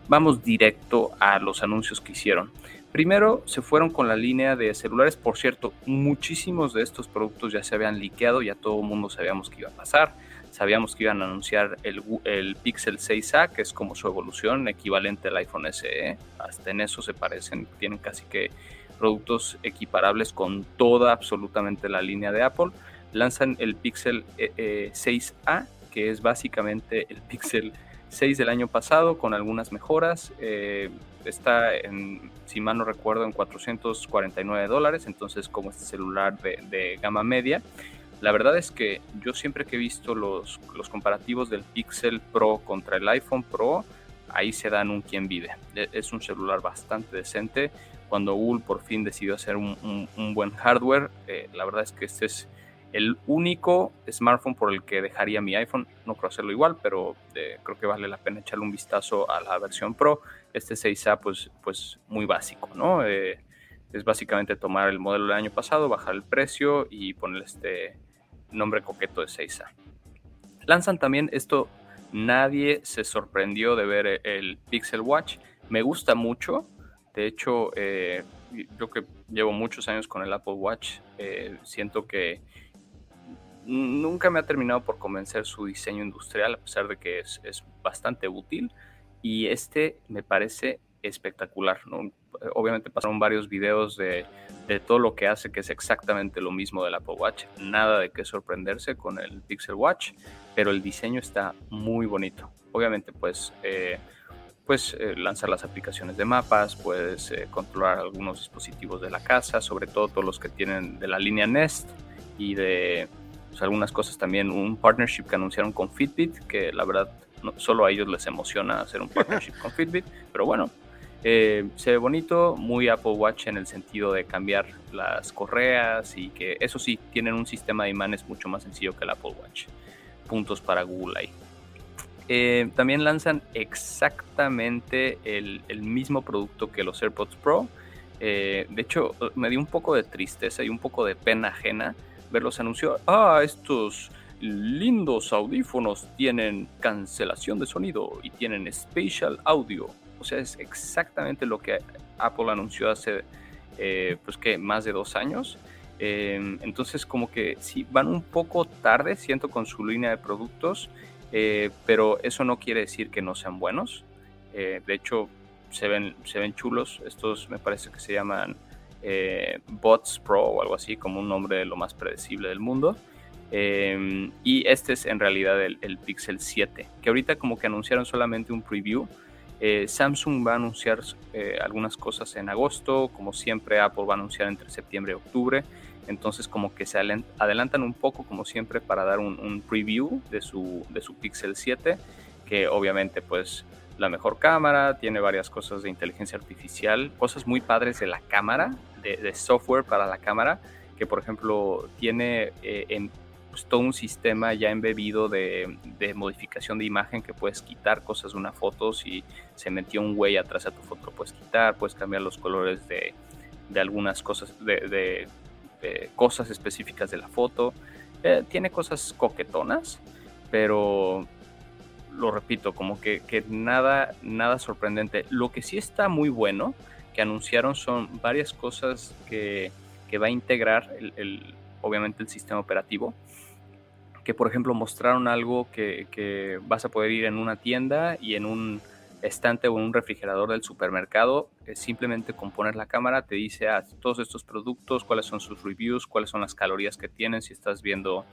vamos directo a los anuncios que hicieron. Primero se fueron con la línea de celulares, por cierto, muchísimos de estos productos ya se habían liqueado, ya todo el mundo sabíamos que iba a pasar, sabíamos que iban a anunciar el, el Pixel 6A, que es como su evolución, equivalente al iPhone SE, hasta en eso se parecen, tienen casi que productos equiparables con toda absolutamente la línea de Apple, lanzan el Pixel 6A, eh, eh, que es básicamente el Pixel 6 del año pasado con algunas mejoras. Eh, está, en, si mal no recuerdo, en 449 dólares, entonces como este celular de, gama media. La verdad es que yo siempre que he visto los, comparativos del Pixel Pro contra el iPhone Pro, ahí se dan un quien vive. E, es un celular bastante decente. Cuando Google por fin decidió hacer un, buen hardware, eh, la verdad es que este es el único smartphone por el que dejaría mi iPhone. No creo hacerlo igual, pero eh, creo que vale la pena echarle un vistazo a la versión Pro. Este 6A, pues, pues muy básico, ¿no? Eh, es básicamente tomar el modelo del año pasado, bajar el precio y poner este nombre coqueto de 6A. Lanzan también esto, nadie se sorprendió de ver el Pixel Watch. Me gusta mucho. De hecho, eh, yo que llevo muchos años con el Apple Watch, siento que nunca me ha terminado por convencer su diseño industrial, a pesar de que es, bastante útil. Y este me parece espectacular. Obviamente pasaron varios videos de, todo lo que hace, que es exactamente lo mismo del Apple Watch. Nada de qué sorprenderse con el Pixel Watch, pero el diseño está muy bonito. Obviamente, pues, eh, pues eh, lanzar las aplicaciones de mapas, puedes eh, controlar algunos dispositivos de la casa, sobre todo todos los que tienen de la línea Nest y de pues, algunas cosas también, un partnership que anunciaron con Fitbit, que la verdad solo a ellos les emociona hacer un partnership con Fitbit, pero bueno, eh, se ve bonito, muy Apple Watch en el sentido de cambiar las correas y que eso sí, tienen un sistema de imanes mucho más sencillo que el Apple Watch. Puntos para Google ahí. Eh, también lanzan exactamente el, mismo producto que los AirPods Pro. Eh, de hecho, me dio un poco de tristeza y un poco de pena ajena verlos anunciar, ah, estos lindos audífonos tienen cancelación de sonido y tienen spatial audio. O sea, es exactamente lo que Apple anunció hace, eh, pues que más de dos años. Em, entonces, como que sí, van un poco tarde, siento, con su línea de productos, eh, pero eso no quiere decir que no sean buenos. Eh, de hecho, se ven, se ven chulos. Estos me parece que se llaman eh, Bots Pro o algo así, como un nombre de lo más predecible del mundo. Em, y este es en realidad el, Pixel 7, que ahorita como que anunciaron solamente un preview. Eh, Samsung va a anunciar eh, algunas cosas en agosto, como siempre Apple va a anunciar entre septiembre y octubre. Entonces como que se adelantan un poco como siempre para dar un, un preview de su, de su Pixel 7, que obviamente pues la mejor cámara, tiene varias cosas de inteligencia artificial, cosas muy padres de la cámara, de, software para la cámara, que por ejemplo tiene eh, en, pues, todo un sistema ya embebido de, modificación de imagen que puedes quitar cosas de una foto, si se metió un güey atrás a tu foto lo puedes quitar, puedes cambiar los colores de, algunas cosas, de, cosas específicas de la foto. Eh, tiene cosas coquetonas, pero lo repito, como que, nada, nada sorprendente. Lo que sí está muy bueno que anunciaron son varias cosas que, va a integrar el, obviamente el sistema operativo. Que por ejemplo mostraron algo que, vas a poder ir en una tienda y en un estante o en un refrigerador del supermercado, simplemente con poner la cámara te dice a todos estos productos, cuáles son sus reviews, cuáles son las calorías que tienen, si estás viendo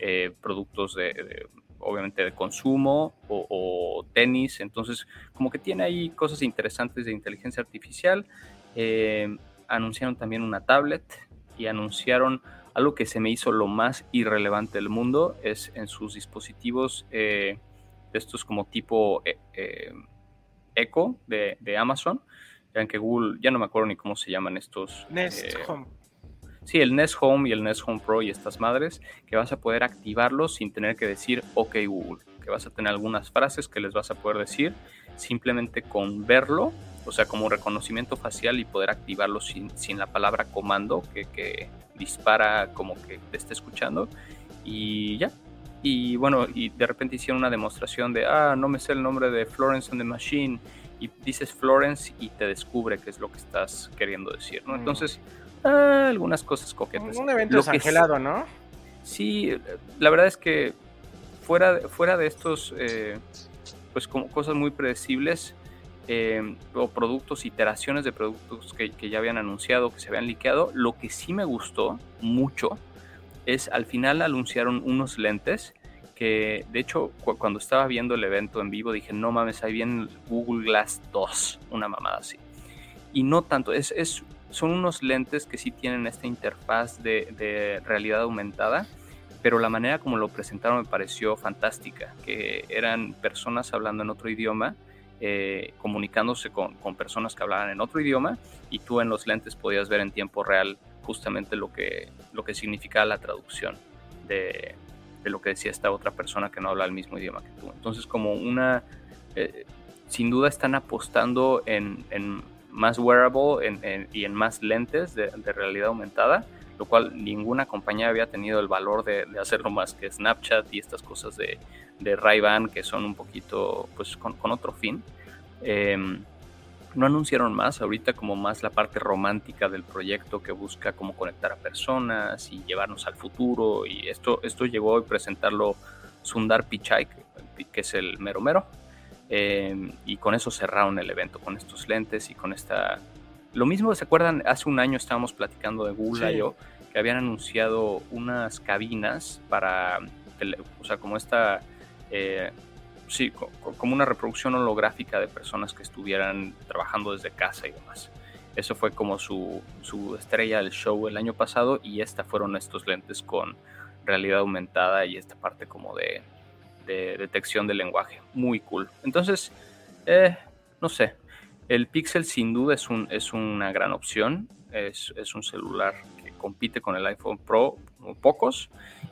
eh, productos de, obviamente de consumo o, tenis. Entonces, como que tiene ahí cosas interesantes de inteligencia artificial. Eh, anunciaron también una tablet y anunciaron algo que se me hizo lo más irrelevante del mundo, es en sus dispositivos, eh, estos como tipo eh, Echo de, Amazon. Vean que Google, ya no me acuerdo ni cómo se llaman estos. Nest Home. Sí, el Nest Home y el Nest Home Pro y estas madres, que vas a poder activarlos sin tener que decir OK Google, que vas a tener algunas frases que les vas a poder decir simplemente con verlo, o sea, como reconocimiento facial y poder activarlo sin, la palabra comando que, dispara como que te esté escuchando y ya. Y bueno, y de repente hicieron una demostración de, ah, no me sé el nombre de Florence and the Machine y dices Florence y te descubre qué es lo que estás queriendo decir, ¿no? Mm. Ah, algunas cosas coquetas. Un evento desangelado, ¿no? Sí, la verdad es que fuera, fuera de estos, eh, pues como cosas muy predecibles, eh, o productos, iteraciones de productos que, ya habían anunciado, que se habían liqueado, lo que sí me gustó mucho es al final anunciaron unos lentes que de hecho cuando estaba viendo el evento en vivo dije, no mames, ahí viene Google Glass 2, una mamada así. Y no tanto, es, es, son unos lentes que sí tienen esta interfaz de, de realidad aumentada, pero la manera como lo presentaron me pareció fantástica, que eran personas hablando en otro idioma, eh, comunicándose con, personas que hablaban en otro idioma y tú en los lentes podías ver en tiempo real justamente lo que, lo que significaba la traducción de, de lo que decía esta otra persona que no habla el mismo idioma que tú. Entonces como una, eh, sin duda están apostando en, en más wearable en, y en más lentes de, de, realidad aumentada, lo cual ninguna compañía había tenido el valor de, hacerlo más que Snapchat y estas cosas de, de Ray-Ban que son un poquito pues con, con otro fin. Eh, no anunciaron más, ahorita como más la parte romántica del proyecto que busca cómo conectar a personas y llevarnos al futuro. Y esto, esto llegó a presentarlo Sundar Pichai, que es el mero mero. Eh, y con eso cerraron el evento, con estos lentes y con esta... Lo mismo, ¿se acuerdan? Hace un año estábamos platicando de Google sí. yo que habían anunciado unas cabinas para, o sea, como esta... Eh, sí, como una reproducción holográfica de personas que estuvieran trabajando desde casa y demás. Eso fue como su, su estrella del show el año pasado y esta fueron estos lentes con realidad aumentada y esta parte como de, de detección del lenguaje. Muy cool. Entonces, eh, no sé, el Pixel sin duda es, un, es una gran opción. Es, es un celular que compite con el iPhone Pro, pocos,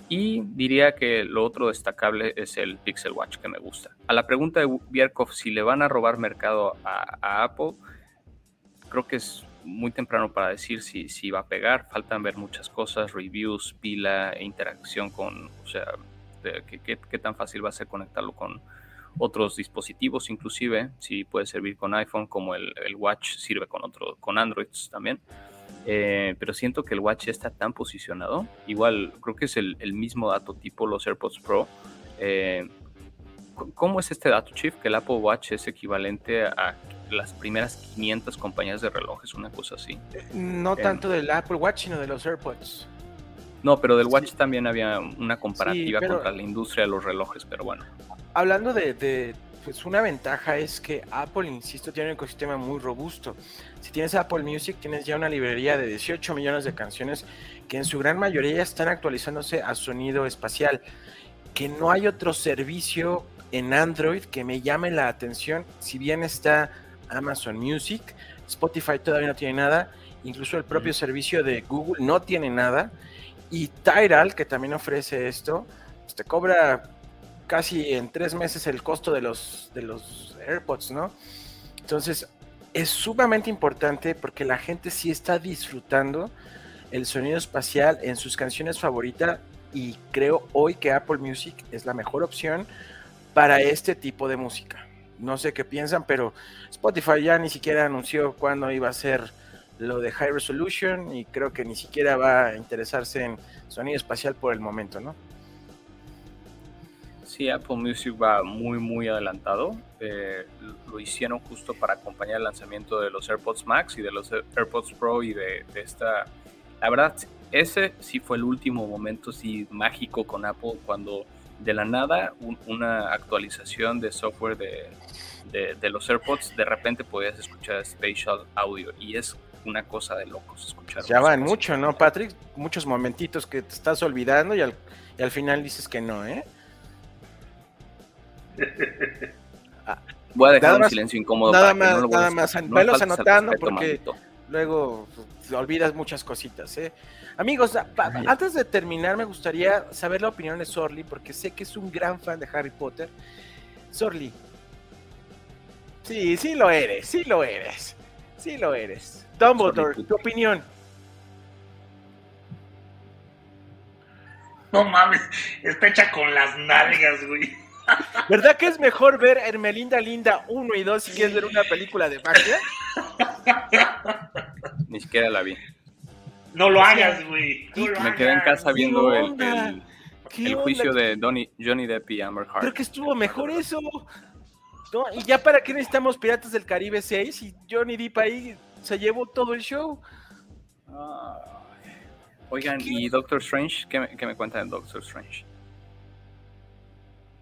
y diría que lo otro destacable es el Pixel Watch que me gusta. A la pregunta de Bierkov si le van a robar mercado a, a Apple, creo que es muy temprano para decir si, si, va a pegar. Faltan ver muchas cosas, reviews, pila, interacción con, o sea, qué, qué, qué tan fácil va a ser conectarlo con otros dispositivos, inclusive, si puede servir con iPhone, como el, el Watch sirve con otro, con Android también. Eh, pero siento que el Watch está tan posicionado. Igual, creo que es el, el mismo dato tipo los AirPods Pro. Eh, ¿Cómo es este dato, Chief? Que el Apple Watch es equivalente a las primeras 500 compañías de relojes, una cosa así. No eh, tanto del Apple Watch, sino de los AirPods. No, pero del Watch sí. también había una comparativa sí, pero... contra la industria de los relojes, pero bueno. Hablando de, de pues una ventaja es que Apple, insisto, tiene un ecosistema muy robusto. Si tienes Apple Music, tienes ya una librería de 18 millones de canciones que en su gran mayoría están actualizándose a sonido espacial. Que no hay otro servicio en Android que me llame la atención, si bien está Amazon Music, Spotify todavía no tiene nada, incluso el propio mm. servicio de Google no tiene nada, y Tidal, que también ofrece esto, pues te cobra casi en tres meses el costo de los, de los AirPods, ¿no? Entonces, es sumamente importante porque la gente sí está disfrutando el sonido espacial en sus canciones favoritas y creo hoy que Apple Music es la mejor opción para este tipo de música. No sé qué piensan, pero Spotify ya ni siquiera anunció cuándo iba a ser lo de High Resolution y creo que ni siquiera va a interesarse en sonido espacial por el momento, ¿no? Sí, Apple Music va muy, muy adelantado. Eh, lo hicieron justo para acompañar el lanzamiento de los AirPods Max y de los AirPods Pro y de, esta... La verdad, ese sí fue el último momento sí, mágico con Apple cuando de la nada un, una actualización de software de, de, de, los AirPods, de repente podías escuchar Spatial Audio y es una cosa de locos escuchar. Ya van mucho, ¿no, Patrick? Muchos momentitos que te estás olvidando y al, y al final dices que no, ¿eh? Voy a dejar nada un más, silencio incómodo. Nada más, no nada más. No velos anotando porque luego olvidas muchas cositas. ¿eh? Amigos, Ay. antes de terminar, me gustaría saber la opinión de Sorly, porque sé que es un gran fan de Harry Potter. Sorly. Sí, sí lo eres, sí lo eres. Sí lo eres. Dumbledore, tu opinión. No mames, está hecha con las nalgas, güey. ¿Verdad que es mejor ver Hermelinda Linda 1 y 2 si quieres ver una película de magia? Ni siquiera la vi. No lo hagas, güey. No Me hagas. quedé en casa viendo el, el, el juicio de Donny, Johnny Depp y Amber Heard. Creo que estuvo mejor eso. ¿No? Y ya para qué necesitamos Piratas del Caribe 6 y Johnny Depp ahí se llevó todo el show. Ah. Oigan, ¿y Doctor Strange? ¿Qué me, qué me cuentan de Doctor Strange?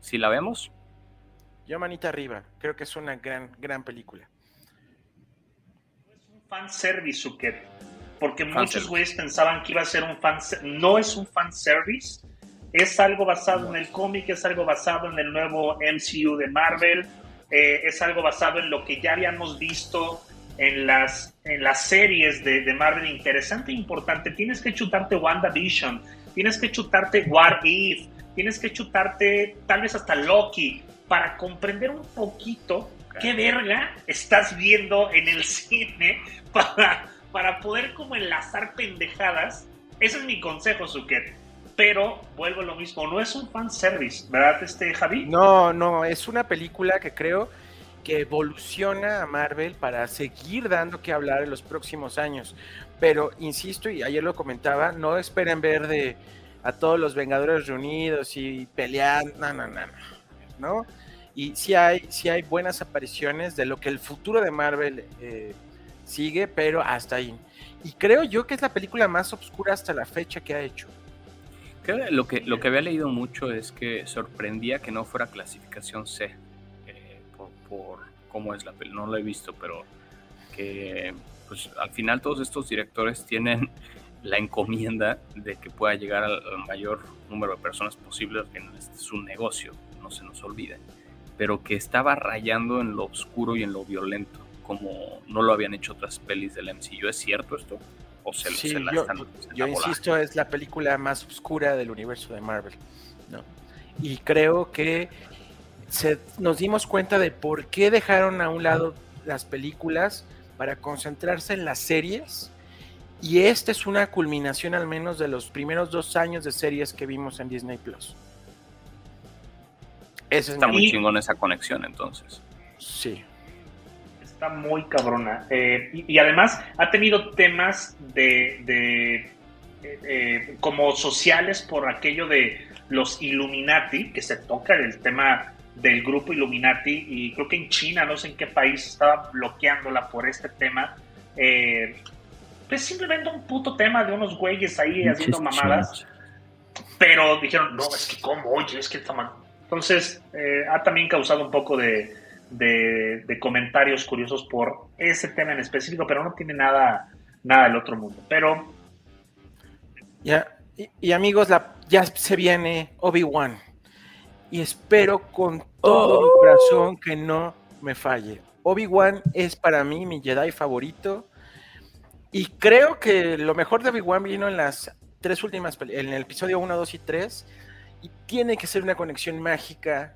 ¿Sí la vemos? Yo manita arriba, creo que es una gran, gran película. Es un fanservice, Suket, porque muchos güeyes pensaban que iba a ser un fan no es un fanservice, es algo basado en el cómic, es algo basado en el nuevo MCU de Marvel, eh, es algo basado en lo que ya habíamos visto en las, en las series de, de Marvel. Interesante e importante. Tienes que chutarte WandaVision, tienes que chutarte What If, tienes que chutarte tal vez hasta Loki para comprender un poquito qué verga estás viendo en el cine para, para poder como enlazar pendejadas. Ese es mi consejo, Zucker pero vuelvo a lo mismo, no es un fanservice, ¿verdad, este Javi? No, no, es una película que creo que evoluciona a Marvel para seguir dando que hablar en los próximos años. Pero insisto, y ayer lo comentaba, no esperen ver de a todos los Vengadores reunidos y peleando, no, no, no, no. Y sí hay, sí hay buenas apariciones de lo que el futuro de Marvel eh, sigue, pero hasta ahí. Y creo yo que es la película más oscura hasta la fecha que ha hecho lo que, lo que había leído mucho es que sorprendía que no fuera clasificación C, cómo es la peli, no lo he visto, pero que pues al final todos estos directores tienen la encomienda de que pueda llegar al, mayor número de personas posible, que este es un negocio, no se nos olvide, pero que estaba rayando en lo oscuro y en lo violento, como no lo habían hecho otras pelis del MCU. ¿Es cierto esto? sí, yo, insisto, es la película más oscura del universo de Marvel. Y creo que se, nos dimos cuenta de por qué dejaron a un lado las películas para concentrarse en las series. Y esta es una culminación al menos de los primeros dos años de series que vimos en Disney Plus. Está muy chingón esa conexión entonces. Sí está muy cabrona. Eh, y, además ha tenido temas de, eh, eh, como sociales por aquello de los Illuminati, que se toca el tema del grupo Illuminati, y creo que en China, no sé en qué país, estaba bloqueándola por este tema. pues simplemente un puto tema de unos güeyes ahí haciendo mamadas. Pero dijeron, no, es que como, oye, es que está mal. Entonces, ha también causado un poco de, de, comentarios curiosos por ese tema en específico, pero no tiene nada, nada del otro mundo. Pero. Ya, y, amigos, la, ya se viene Obi-Wan. Y espero con todo mi corazón que no me falle. Obi-Wan es para mí mi Jedi favorito. Y creo que lo mejor de Obi-Wan vino en las tres últimas, en el episodio 1, 2 y 3. Y tiene que ser una conexión mágica.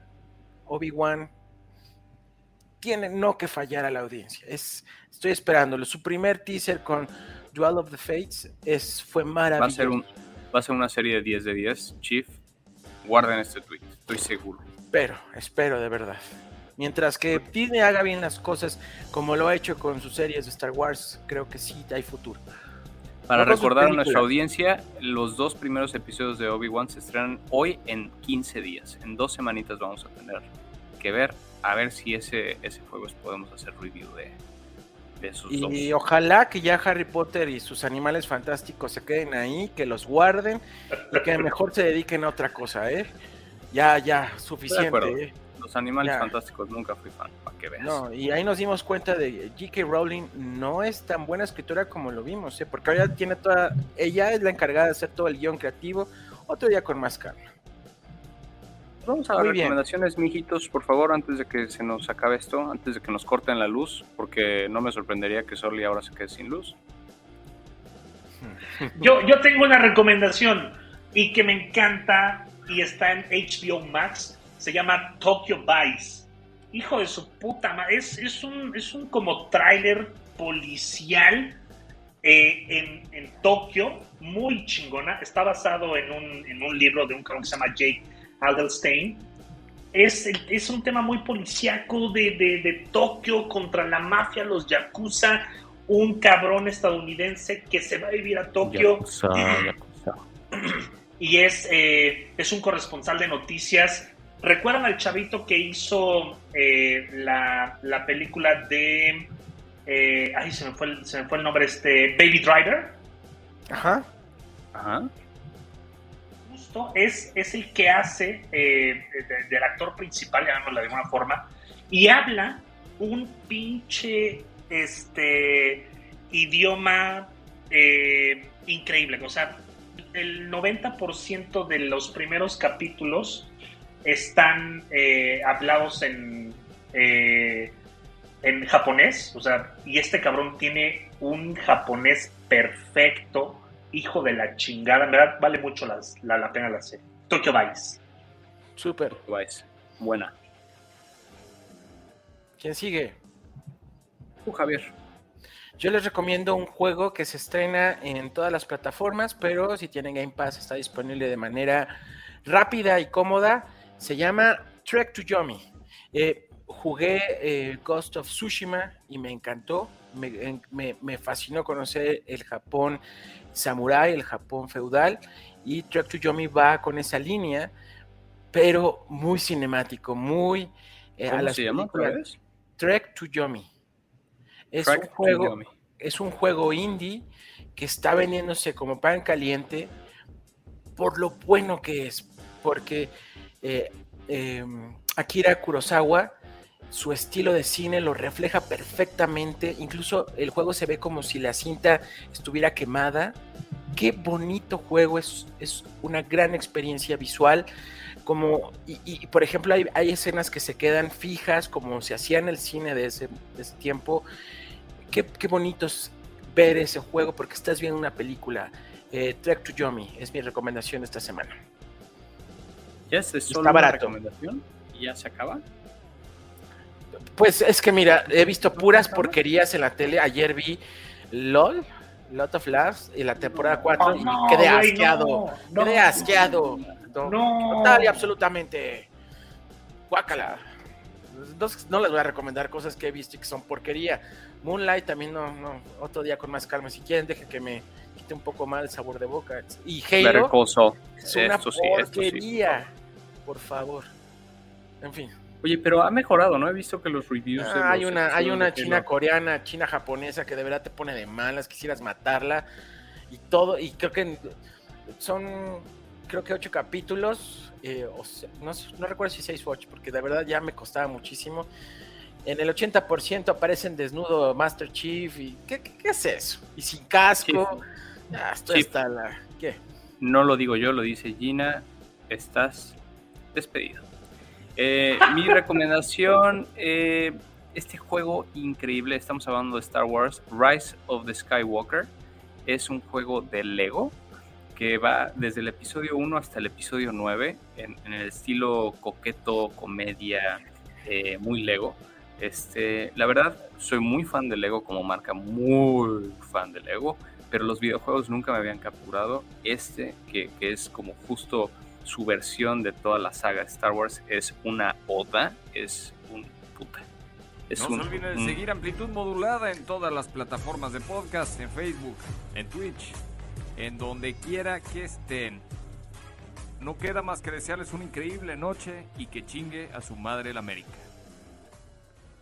Obi-Wan tiene no que fallar a la audiencia. Es, estoy esperándolo. Su primer teaser con Duel of the Fates es, fue maravilloso. Va a, ser un, va a ser una serie de 10 de 10. Chief, guarden este tweet, estoy seguro. Espero, espero de verdad. Mientras que Disney haga bien las cosas como lo ha hecho con sus series de Star Wars, creo que sí hay futuro. Para recordar a nuestra audiencia, los dos primeros episodios de Obi-Wan se estrenan hoy en 15 días. En dos semanitas vamos a tener que ver a ver si ese, ese juego podemos hacer review de, de esos y ojalá que ya Harry Potter y sus animales fantásticos se queden ahí, que los guarden y que mejor se dediquen a otra cosa, ¿eh? Ya, ya, suficiente. ¿eh? Los animales fantásticos nunca fui fan, para que veas. No, y ahí nos dimos cuenta de J.K. Rowling no es tan buena escritora como lo vimos, ¿eh? Porque ella tiene toda, ella es la encargada de hacer todo el guion creativo, otro día con más calma. Vamos a las recomendaciones, mijitos, por favor, antes de que se nos acabe esto, antes de que nos corten la luz, porque no me sorprendería que Sorli ahora se quede sin luz. Yo, yo tengo una recomendación y que me encanta y está en HBO Max. Se llama Tokyo Vice. Hijo de su puta madre. Es, es, un, es un como tráiler policial eh, en, en, Tokio, muy chingona. Está basado en un, en un libro de un cabrón que se llama Jake Adelstein. Es, es un tema muy policíaco de, de, Tokio contra la mafia, los yakuza, un cabrón estadounidense que se va a vivir a Tokio. Y es, eh, es un corresponsal de noticias. ¿Recuerdan al chavito que hizo eh, la, la, película de... Eh, ay, se me, fue el, se me fue el nombre, este... Baby Driver. Ajá. Ajá visto es, es el que hace eh, del actor principal, llamémoslo de alguna forma, y habla un pinche este, idioma eh, increíble. O sea, el 90% de los primeros capítulos están eh, hablados en, eh, en japonés. O sea, y este cabrón tiene un japonés perfecto, hijo de la chingada. En verdad, vale mucho la, pena la serie. Tokyo Vice. Super. Vice. Buena. ¿Quién sigue? Uh, Javier. Yo les recomiendo un juego que se estrena en todas las plataformas, pero si tienen Game Pass está disponible de manera rápida y cómoda. Se llama Trek to Yomi. Eh, jugué eh, Ghost of Tsushima y me encantó. Me, fascinó conocer el Japón samurai, el Japón feudal. Y Trek to Yomi va con esa línea, pero muy cinemático, muy... Eh, ¿Cómo se llama? Trek to Yomi. Es un, juego, es un juego indie que está vendiéndose como pan caliente por lo bueno que es. Porque eh, em, Akira Kurosawa, su estilo de cine lo refleja perfectamente. Incluso el juego se ve como si la cinta estuviera quemada. Qué bonito juego, es, es una gran experiencia visual como, y, por ejemplo, hay, hay, escenas que se quedan fijas, como se hacía en el cine de ese, de ese tiempo, qué, qué bonito es ver ese juego porque estás viendo una película. Eh, Trek to Yomi es mi recomendación esta semana. ¿Ya es solo una recomendación? ¿Y ya se acaba? Pues es que mira, he visto puras porquerías en la tele. Ayer vi LOL, Lot of Laughs, y la temporada 4 y quedé asqueado. quedé asqueado. Total y absolutamente. Guácala. no les voy a recomendar cosas que he visto y que son porquería. Moonlight también no, no, otro día con más calma. Si quieren, deje que me quite un poco más el sabor de boca. Y Halo es una porquería, por favor. En fin. Oye, pero ha mejorado, ¿no? He visto que los reviews. Ah, hay una, hay una china coreana, china japonesa que de verdad te pone de malas, quisieras matarla y todo. Y creo que son, creo que ocho capítulos. Eh, no, no, recuerdo si seis o ocho, porque de verdad ya me costaba muchísimo en el 80% aparecen desnudo Master Chief y ¿qué, es eso? Y sin casco. esto está la ¿qué? No lo digo yo, lo dice Gina. Estás despedido. Eh, mi recomendación, eh, este juego increíble, estamos hablando de Star Wars, Rise of the Skywalker, es un juego de Lego que va desde el episodio 1 hasta el episodio 9 en, el estilo coqueto, comedia, eh, muy Lego. Este, la verdad, soy muy fan de Lego como marca, muy fan de Lego, pero los videojuegos nunca me habían capturado. Este, que, es como justo su versión de toda la saga Star Wars, es una oda, es un puta. no se olviden de seguir Amplitud Modulada en todas las plataformas de podcast, en Facebook, en Twitch, en donde quiera que estén. No queda más que desearles una increíble noche y que chingue a su madre la América.